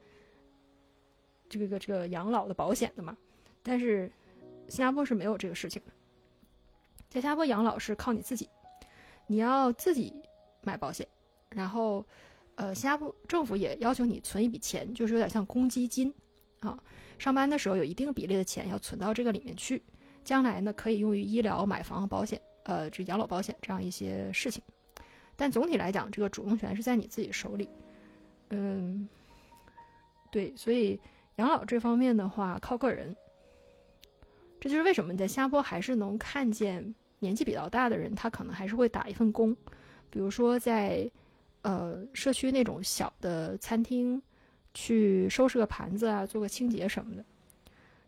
A: 这个个这个养老的保险的嘛。但是新加坡是没有这个事情的，在新加坡养老是靠你自己，你要自己买保险，然后，呃，新加坡政府也要求你存一笔钱，就是有点像公积金啊。上班的时候有一定比例的钱要存到这个里面去，将来呢可以用于医疗、买房、保险，呃，这养老保险这样一些事情。但总体来讲，这个主动权是在你自己手里。嗯，对，所以养老这方面的话靠个人。这就是为什么在新加坡还是能看见年纪比较大的人，他可能还是会打一份工，比如说在呃社区那种小的餐厅。去收拾个盘子啊，做个清洁什么的，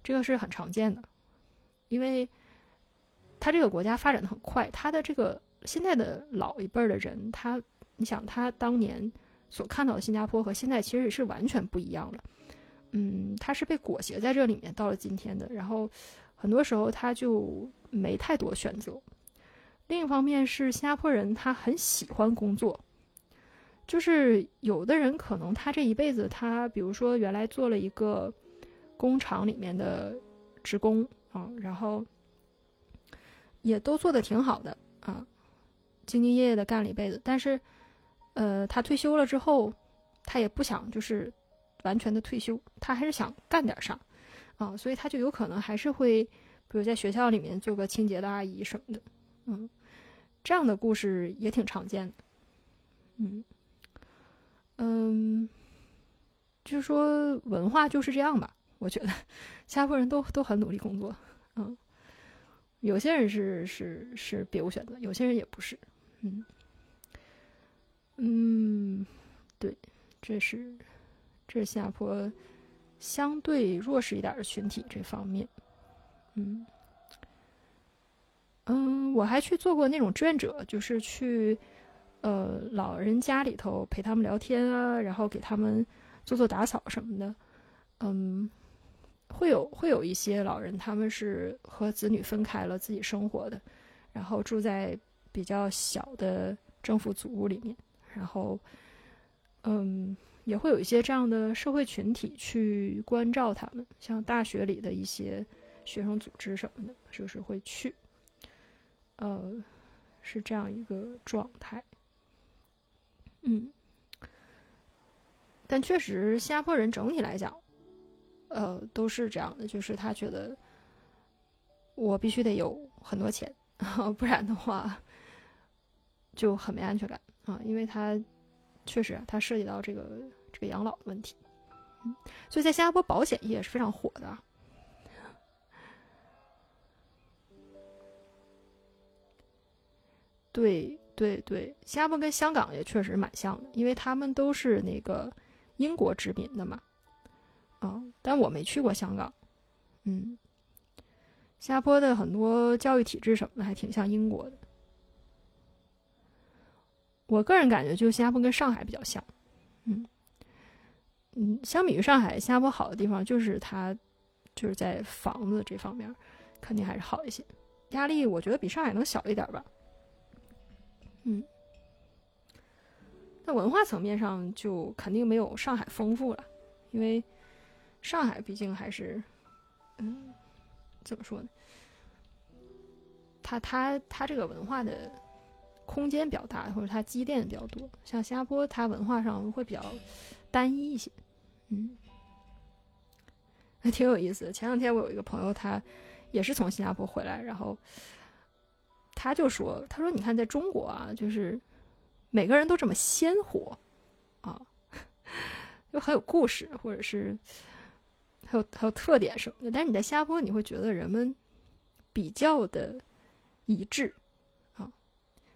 A: 这个是很常见的，因为他这个国家发展的很快，他的这个现在的老一辈儿的人，他你想他当年所看到的新加坡和现在其实是完全不一样的，嗯，他是被裹挟在这里面到了今天的，然后很多时候他就没太多选择。另一方面是新加坡人他很喜欢工作。就是有的人可能他这一辈子，他比如说原来做了一个工厂里面的职工啊，然后也都做的挺好的啊，兢兢业业的干了一辈子。但是，呃，他退休了之后，他也不想就是完全的退休，他还是想干点啥啊，所以他就有可能还是会，比如在学校里面做个清洁的阿姨什么的，嗯，这样的故事也挺常见的，嗯。嗯，就是说文化就是这样吧。我觉得，新加坡人都都很努力工作。嗯，有些人是是是别无选择，有些人也不是。嗯嗯，对，这是这是新加坡相对弱势一点的群体这方面。嗯嗯，我还去做过那种志愿者，就是去。呃，老人家里头陪他们聊天啊，然后给他们做做打扫什么的，嗯，会有会有一些老人，他们是和子女分开了自己生活的，然后住在比较小的政府组屋里面，然后，嗯，也会有一些这样的社会群体去关照他们，像大学里的一些学生组织什么的，就是会去，呃，是这样一个状态。嗯，但确实，新加坡人整体来讲，呃，都是这样的，就是他觉得我必须得有很多钱，不然的话就很没安全感啊，因为他确实他涉及到这个这个养老的问题。嗯，所以在新加坡保险业是非常火的。对对对，新加坡跟香港也确实蛮像的，因为他们都是那个英国殖民的嘛。啊，但我没去过香港。嗯，新加坡的很多教育体制什么的还挺像英国的。我个人感觉，就新加坡跟上海比较像。嗯嗯，相比于上海，新加坡好的地方就是它就是在房子这方面肯定还是好一些，压力我觉得比上海能小一点吧。嗯，那文化层面上就肯定没有上海丰富了，因为上海毕竟还是，嗯，怎么说呢？它它它这个文化的空间比较大，或者它积淀比较多。像新加坡，它文化上会比较单一一些，嗯，还挺有意思的。前两天我有一个朋友，他也是从新加坡回来，然后。他就说：“他说，你看，在中国啊，就是每个人都这么鲜活啊，又很有故事，或者是还有还有特点什么的。但是你在新加坡，你会觉得人们比较的一致，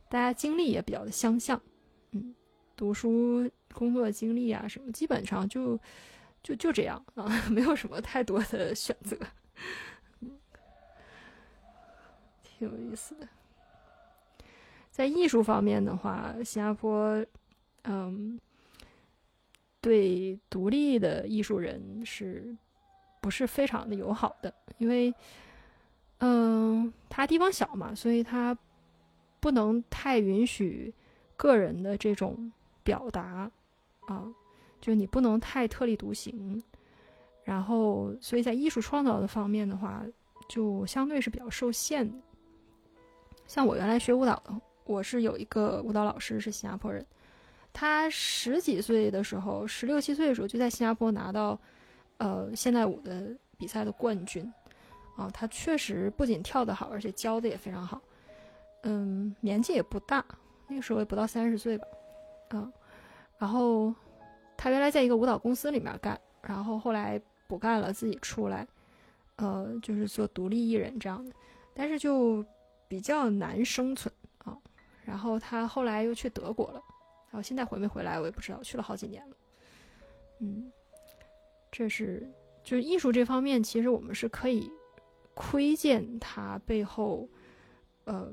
A: 大家经历也比较的相像，嗯，读书、工作经历啊什么，基本上就就就这样啊，没有什么太多的选择，嗯，挺有意思的。”在艺术方面的话，新加坡，嗯，对独立的艺术人是不是非常的友好的？因为，嗯，它地方小嘛，所以它不能太允许个人的这种表达啊，就你不能太特立独行。然后，所以在艺术创造的方面的话，就相对是比较受限的。像我原来学舞蹈的。我是有一个舞蹈老师是新加坡人，他十几岁的时候，十六七岁的时候就在新加坡拿到，呃，现代舞的比赛的冠军，啊，他确实不仅跳得好，而且教的也非常好，嗯，年纪也不大，那个时候也不到三十岁吧，嗯，然后他原来在一个舞蹈公司里面干，然后后来不干了，自己出来，呃，就是做独立艺人这样的，但是就比较难生存啊。然后他后来又去德国了，然后现在回没回来我也不知道，去了好几年了。嗯，这是就是艺术这方面，其实我们是可以窥见他背后，呃，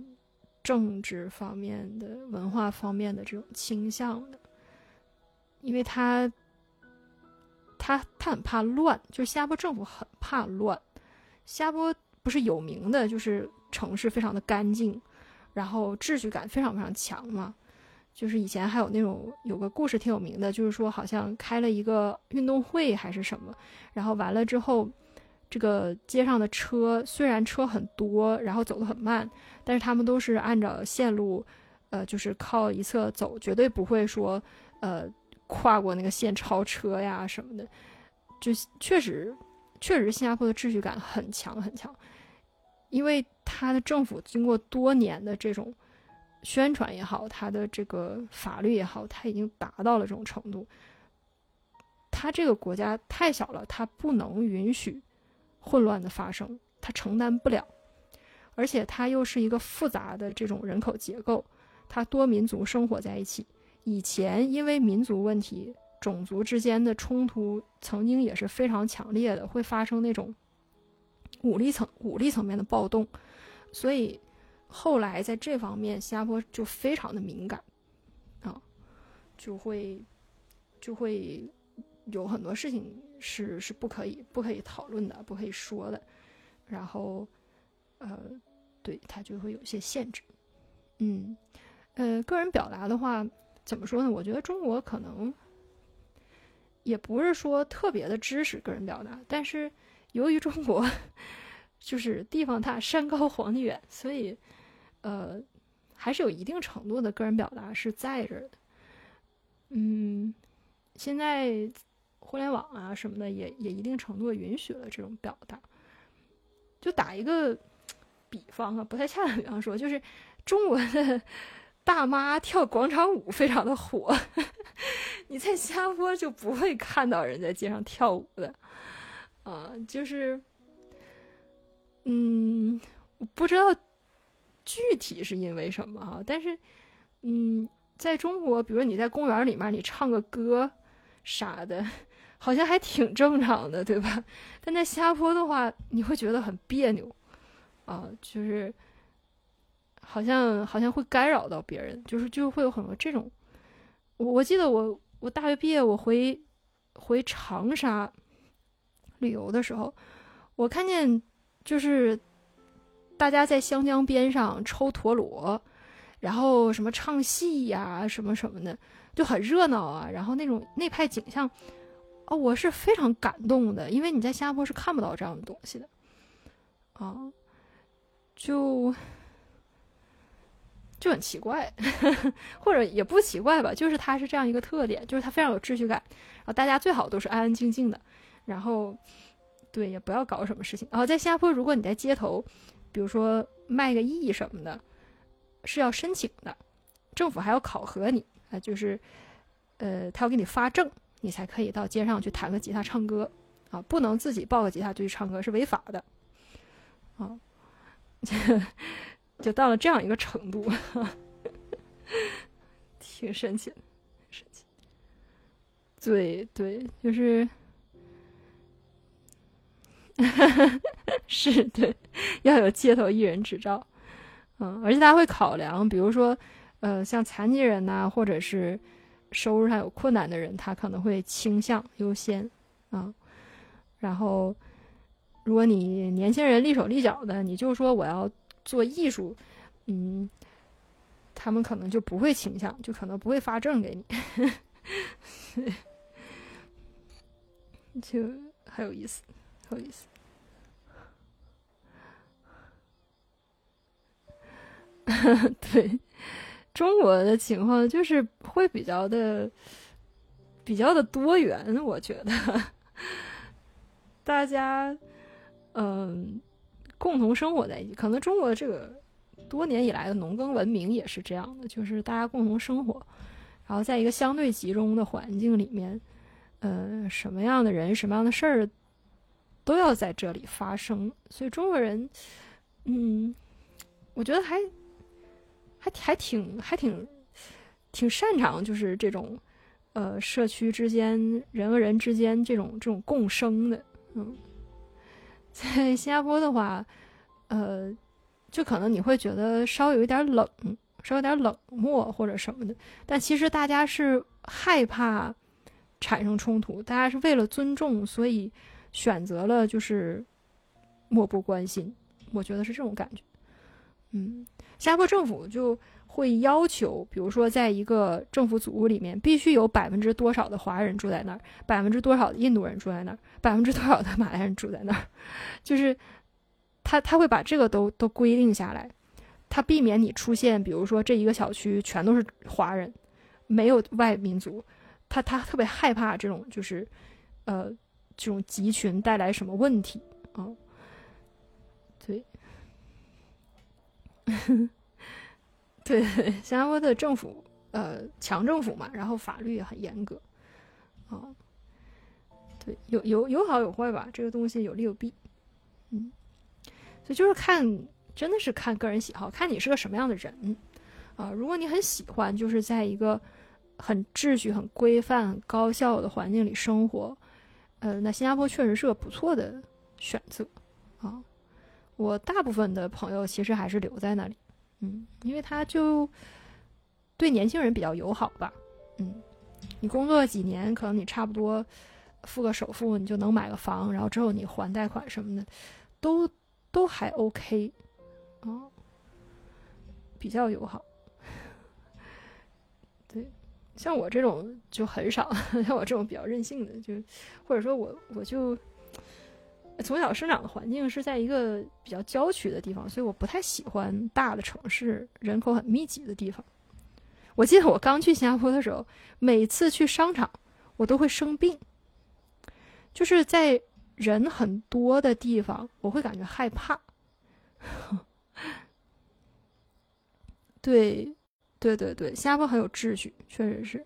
A: 政治方面的、文化方面的这种倾向的，因为他他他很怕乱，就是新加坡政府很怕乱。新加坡不是有名的，就是城市非常的干净。然后秩序感非常非常强嘛，就是以前还有那种有个故事挺有名的，就是说好像开了一个运动会还是什么，然后完了之后，这个街上的车虽然车很多，然后走得很慢，但是他们都是按照线路，呃，就是靠一侧走，绝对不会说呃跨过那个线超车呀什么的，就确实确实新加坡的秩序感很强很强。因为他的政府经过多年的这种宣传也好，他的这个法律也好，他已经达到了这种程度。他这个国家太小了，他不能允许混乱的发生，他承担不了。而且他又是一个复杂的这种人口结构，他多民族生活在一起。以前因为民族问题、种族之间的冲突，曾经也是非常强烈的，会发生那种。武力层武力层面的暴动，所以后来在这方面，新加坡就非常的敏感，啊，就会就会有很多事情是是不可以不可以讨论的，不可以说的，然后呃，对他就会有一些限制，嗯呃，个人表达的话怎么说呢？我觉得中国可能也不是说特别的支持个人表达，但是。由于中国就是地方大、山高皇帝远，所以呃，还是有一定程度的个人表达是在这儿的。嗯，现在互联网啊什么的也也一定程度允许了这种表达。就打一个比方啊，不太恰当比方说，就是中国的大妈跳广场舞非常的火，你在新加坡就不会看到人在街上跳舞的，啊，就是，嗯，我不知道具体是因为什么哈，但是，嗯，在中国，比如你在公园里面你唱个歌啥的，好像还挺正常的，对吧？但在新加坡的话，你会觉得很别扭，啊，就是。好像好像会干扰到别人，就是就会有很多这种。我我记得我我大学毕业我回回长沙旅游的时候，我看见就是大家在湘江边上抽陀螺，然后什么唱戏呀什么什么的，就很热闹啊。然后那种那派景象，哦，我是非常感动的，因为你在新加坡是看不到这样的东西的，啊，就。就很奇怪呵呵，或者也不奇怪吧，就是它是这样一个特点，就是它非常有秩序感，然后大家最好都是安安静静的，然后对，也不要搞什么事情。然后在新加坡，如果你在街头，比如说卖个艺什么的，是要申请的，政府还要考核你啊，就是呃，他要给你发证，你才可以到街上去弹个吉他唱歌啊，不能自己抱个吉他就去唱歌，是违法的啊。就到了这样一个程度，挺神奇的，神奇。对对，就是，是对，要有街头艺人执照，嗯，而且他会考量，比如说，呃，像残疾人呐，或者是收入上有困难的人，他可能会倾向优先，啊，然后，如果你年轻人立手立脚的，你就说我要。做艺术，嗯，他们可能就不会倾向，就可能不会发证给你，就很有意思，很有意思。对，中国的情况 就是会比较的，比较的多元，我觉得，大家，嗯。共同生活在一起，可能中国这个多年以来的农耕文明也是这样的，就是大家共同生活，然后在一个相对集中的环境里面，呃，什么样的人、什么样的事儿都要在这里发生。所以中国人，嗯，我觉得还还还挺还挺挺擅长，就是这种呃社区之间人和人之间这种这种共生的，嗯。在新加坡的话，呃，就可能你会觉得稍微有一点冷，稍微有点冷漠或者什么的。但其实大家是害怕产生冲突，大家是为了尊重，所以选择了就是漠不关心。我觉得是这种感觉。嗯，新加坡政府就。会要求，比如说，在一个政府组屋里面，必须有百分之多少的华人住在那儿，百分之多少的印度人住在那儿，百分之多少的马来人住在那儿，就是他他会把这个都都规定下来，他避免你出现，比如说这一个小区全都是华人，没有外民族，他他特别害怕这种就是，呃，这种集群带来什么问题啊？对，新加坡的政府，呃，强政府嘛，然后法律也很严格，啊，对，有有有好有坏吧，这个东西有利有弊，嗯，所以就是看，真的是看个人喜好，看你是个什么样的人，啊，如果你很喜欢，就是在一个很秩序、很规范、很高效的环境里生活，呃，那新加坡确实是个不错的选择，啊，我大部分的朋友其实还是留在那里。嗯，因为他就对年轻人比较友好吧。嗯，你工作几年，可能你差不多付个首付，你就能买个房，然后之后你还贷款什么的，都都还 OK。哦，比较友好。对，像我这种就很少，像我这种比较任性的，就或者说我我就。从小生长的环境是在一个比较郊区的地方，所以我不太喜欢大的城市、人口很密集的地方。我记得我刚去新加坡的时候，每次去商场，我都会生病。就是在人很多的地方，我会感觉害怕。对，对对对，新加坡很有秩序，确实是。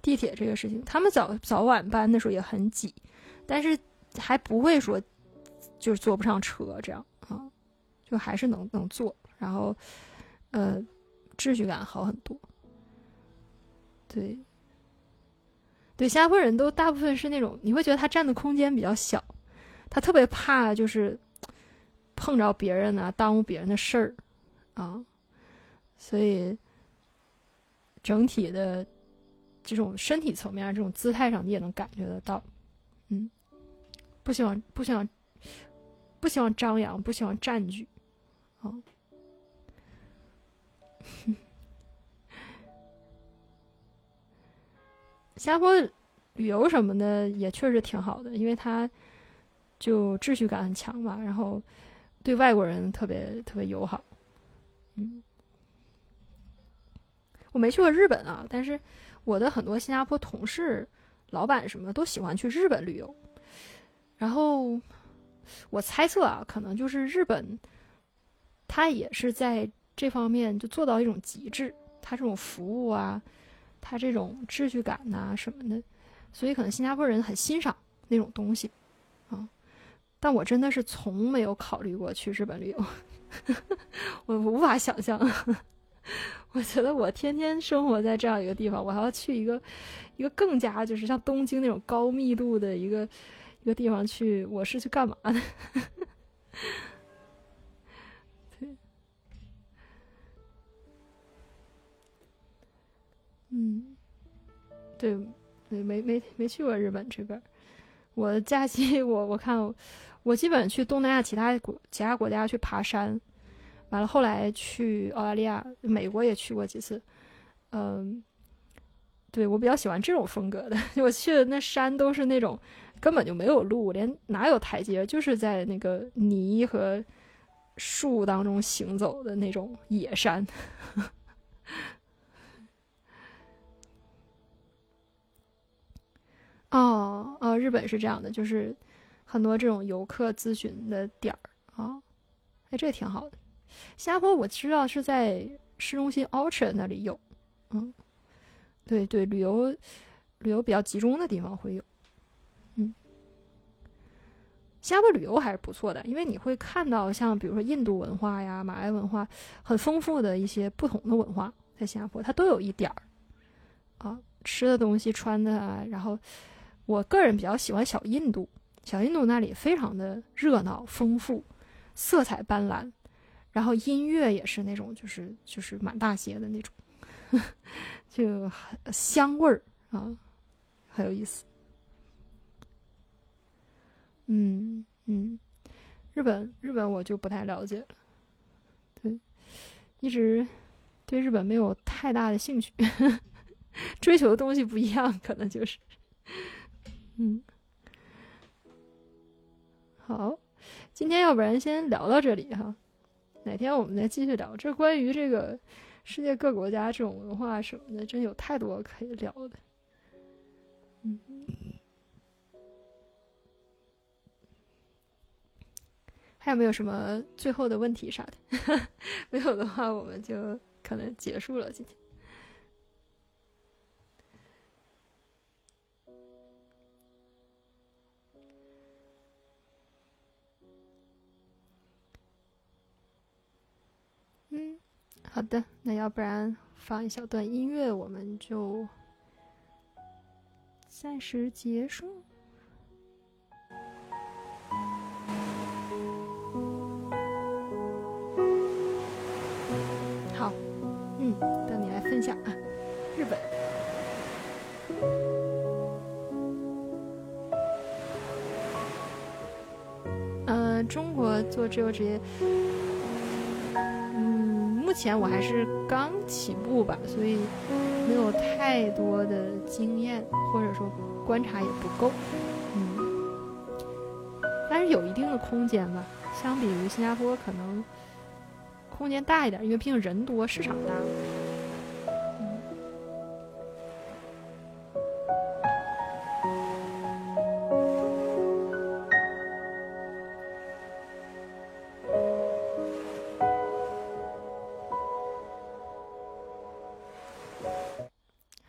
A: 地铁这个事情，他们早早晚班的时候也很挤，但是还不会说就是坐不上车这样啊，就还是能能坐，然后呃，秩序感好很多。对，对，新加坡人都大部分是那种，你会觉得他占的空间比较小，他特别怕就是碰着别人啊，耽误别人的事儿啊，所以整体的。这种身体层面、这种姿态上，你也能感觉得到，嗯，不希望、不希望、不希望张扬，不希望占据，啊。新加坡旅游什么的也确实挺好的，因为它就秩序感很强嘛，然后对外国人特别特别友好，嗯。我没去过日本啊，但是。我的很多新加坡同事、老板什么都喜欢去日本旅游，然后我猜测啊，可能就是日本，他也是在这方面就做到一种极致，他这种服务啊，他这种秩序感呐什么的，所以可能新加坡人很欣赏那种东西啊。但我真的是从没有考虑过去日本旅游，我无法想象。我觉得我天天生活在这样一个地方，我还要去一个一个更加就是像东京那种高密度的一个一个地方去，我是去干嘛的？对，嗯，对，对，没没没去过日本这边。我假期我我看我基本去东南亚其他国其他国家去爬山。完了，后来去澳大利亚、美国也去过几次，嗯，对我比较喜欢这种风格的。我去的那山都是那种根本就没有路，连哪有台阶，就是在那个泥和树当中行走的那种野山。哦哦，日本是这样的，就是很多这种游客咨询的点儿啊，哎，这挺好的。新加坡我知道是在市中心 Orchard 那里有，嗯，对对，旅游旅游比较集中的地方会有，新加坡旅游还是不错的，因为你会看到像比如说印度文化呀、马来文化很丰富的一些不同的文化在新加坡，它都有一点儿啊，吃的东西、穿的啊，然后我个人比较喜欢小印度，小印度那里非常的热闹、丰富、色彩斑斓。然后音乐也是那种，就是就是满大街的那种，就香味儿啊，很有意思。嗯嗯，日本日本我就不太了解了，对，一直对日本没有太大的兴趣，追求的东西不一样，可能就是，嗯，好，今天要不然先聊到这里哈。哪天我们再继续聊这关于这个世界各国家这种文化什么的，真有太多可以聊的。嗯，还有没有什么最后的问题啥的？没有的话，我们就可能结束了今天。嗯，好的，那要不然放一小段音乐，我们就暂时结束。嗯，等你来分享啊，日本。嗯，中国做自由职业。嗯目前我还是刚起步吧，所以没有太多的经验，或者说观察也不够，嗯，但是有一定的空间吧。相比于新加坡，可能空间大一点，因为毕竟人多，市场大。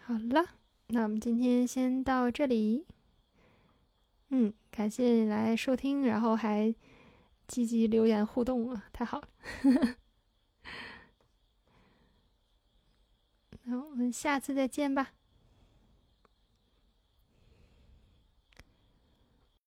A: 好了，那我们今天先到这里。嗯，感谢你来收听，然后还积极留言互动啊，太好了。那我们下次再见吧。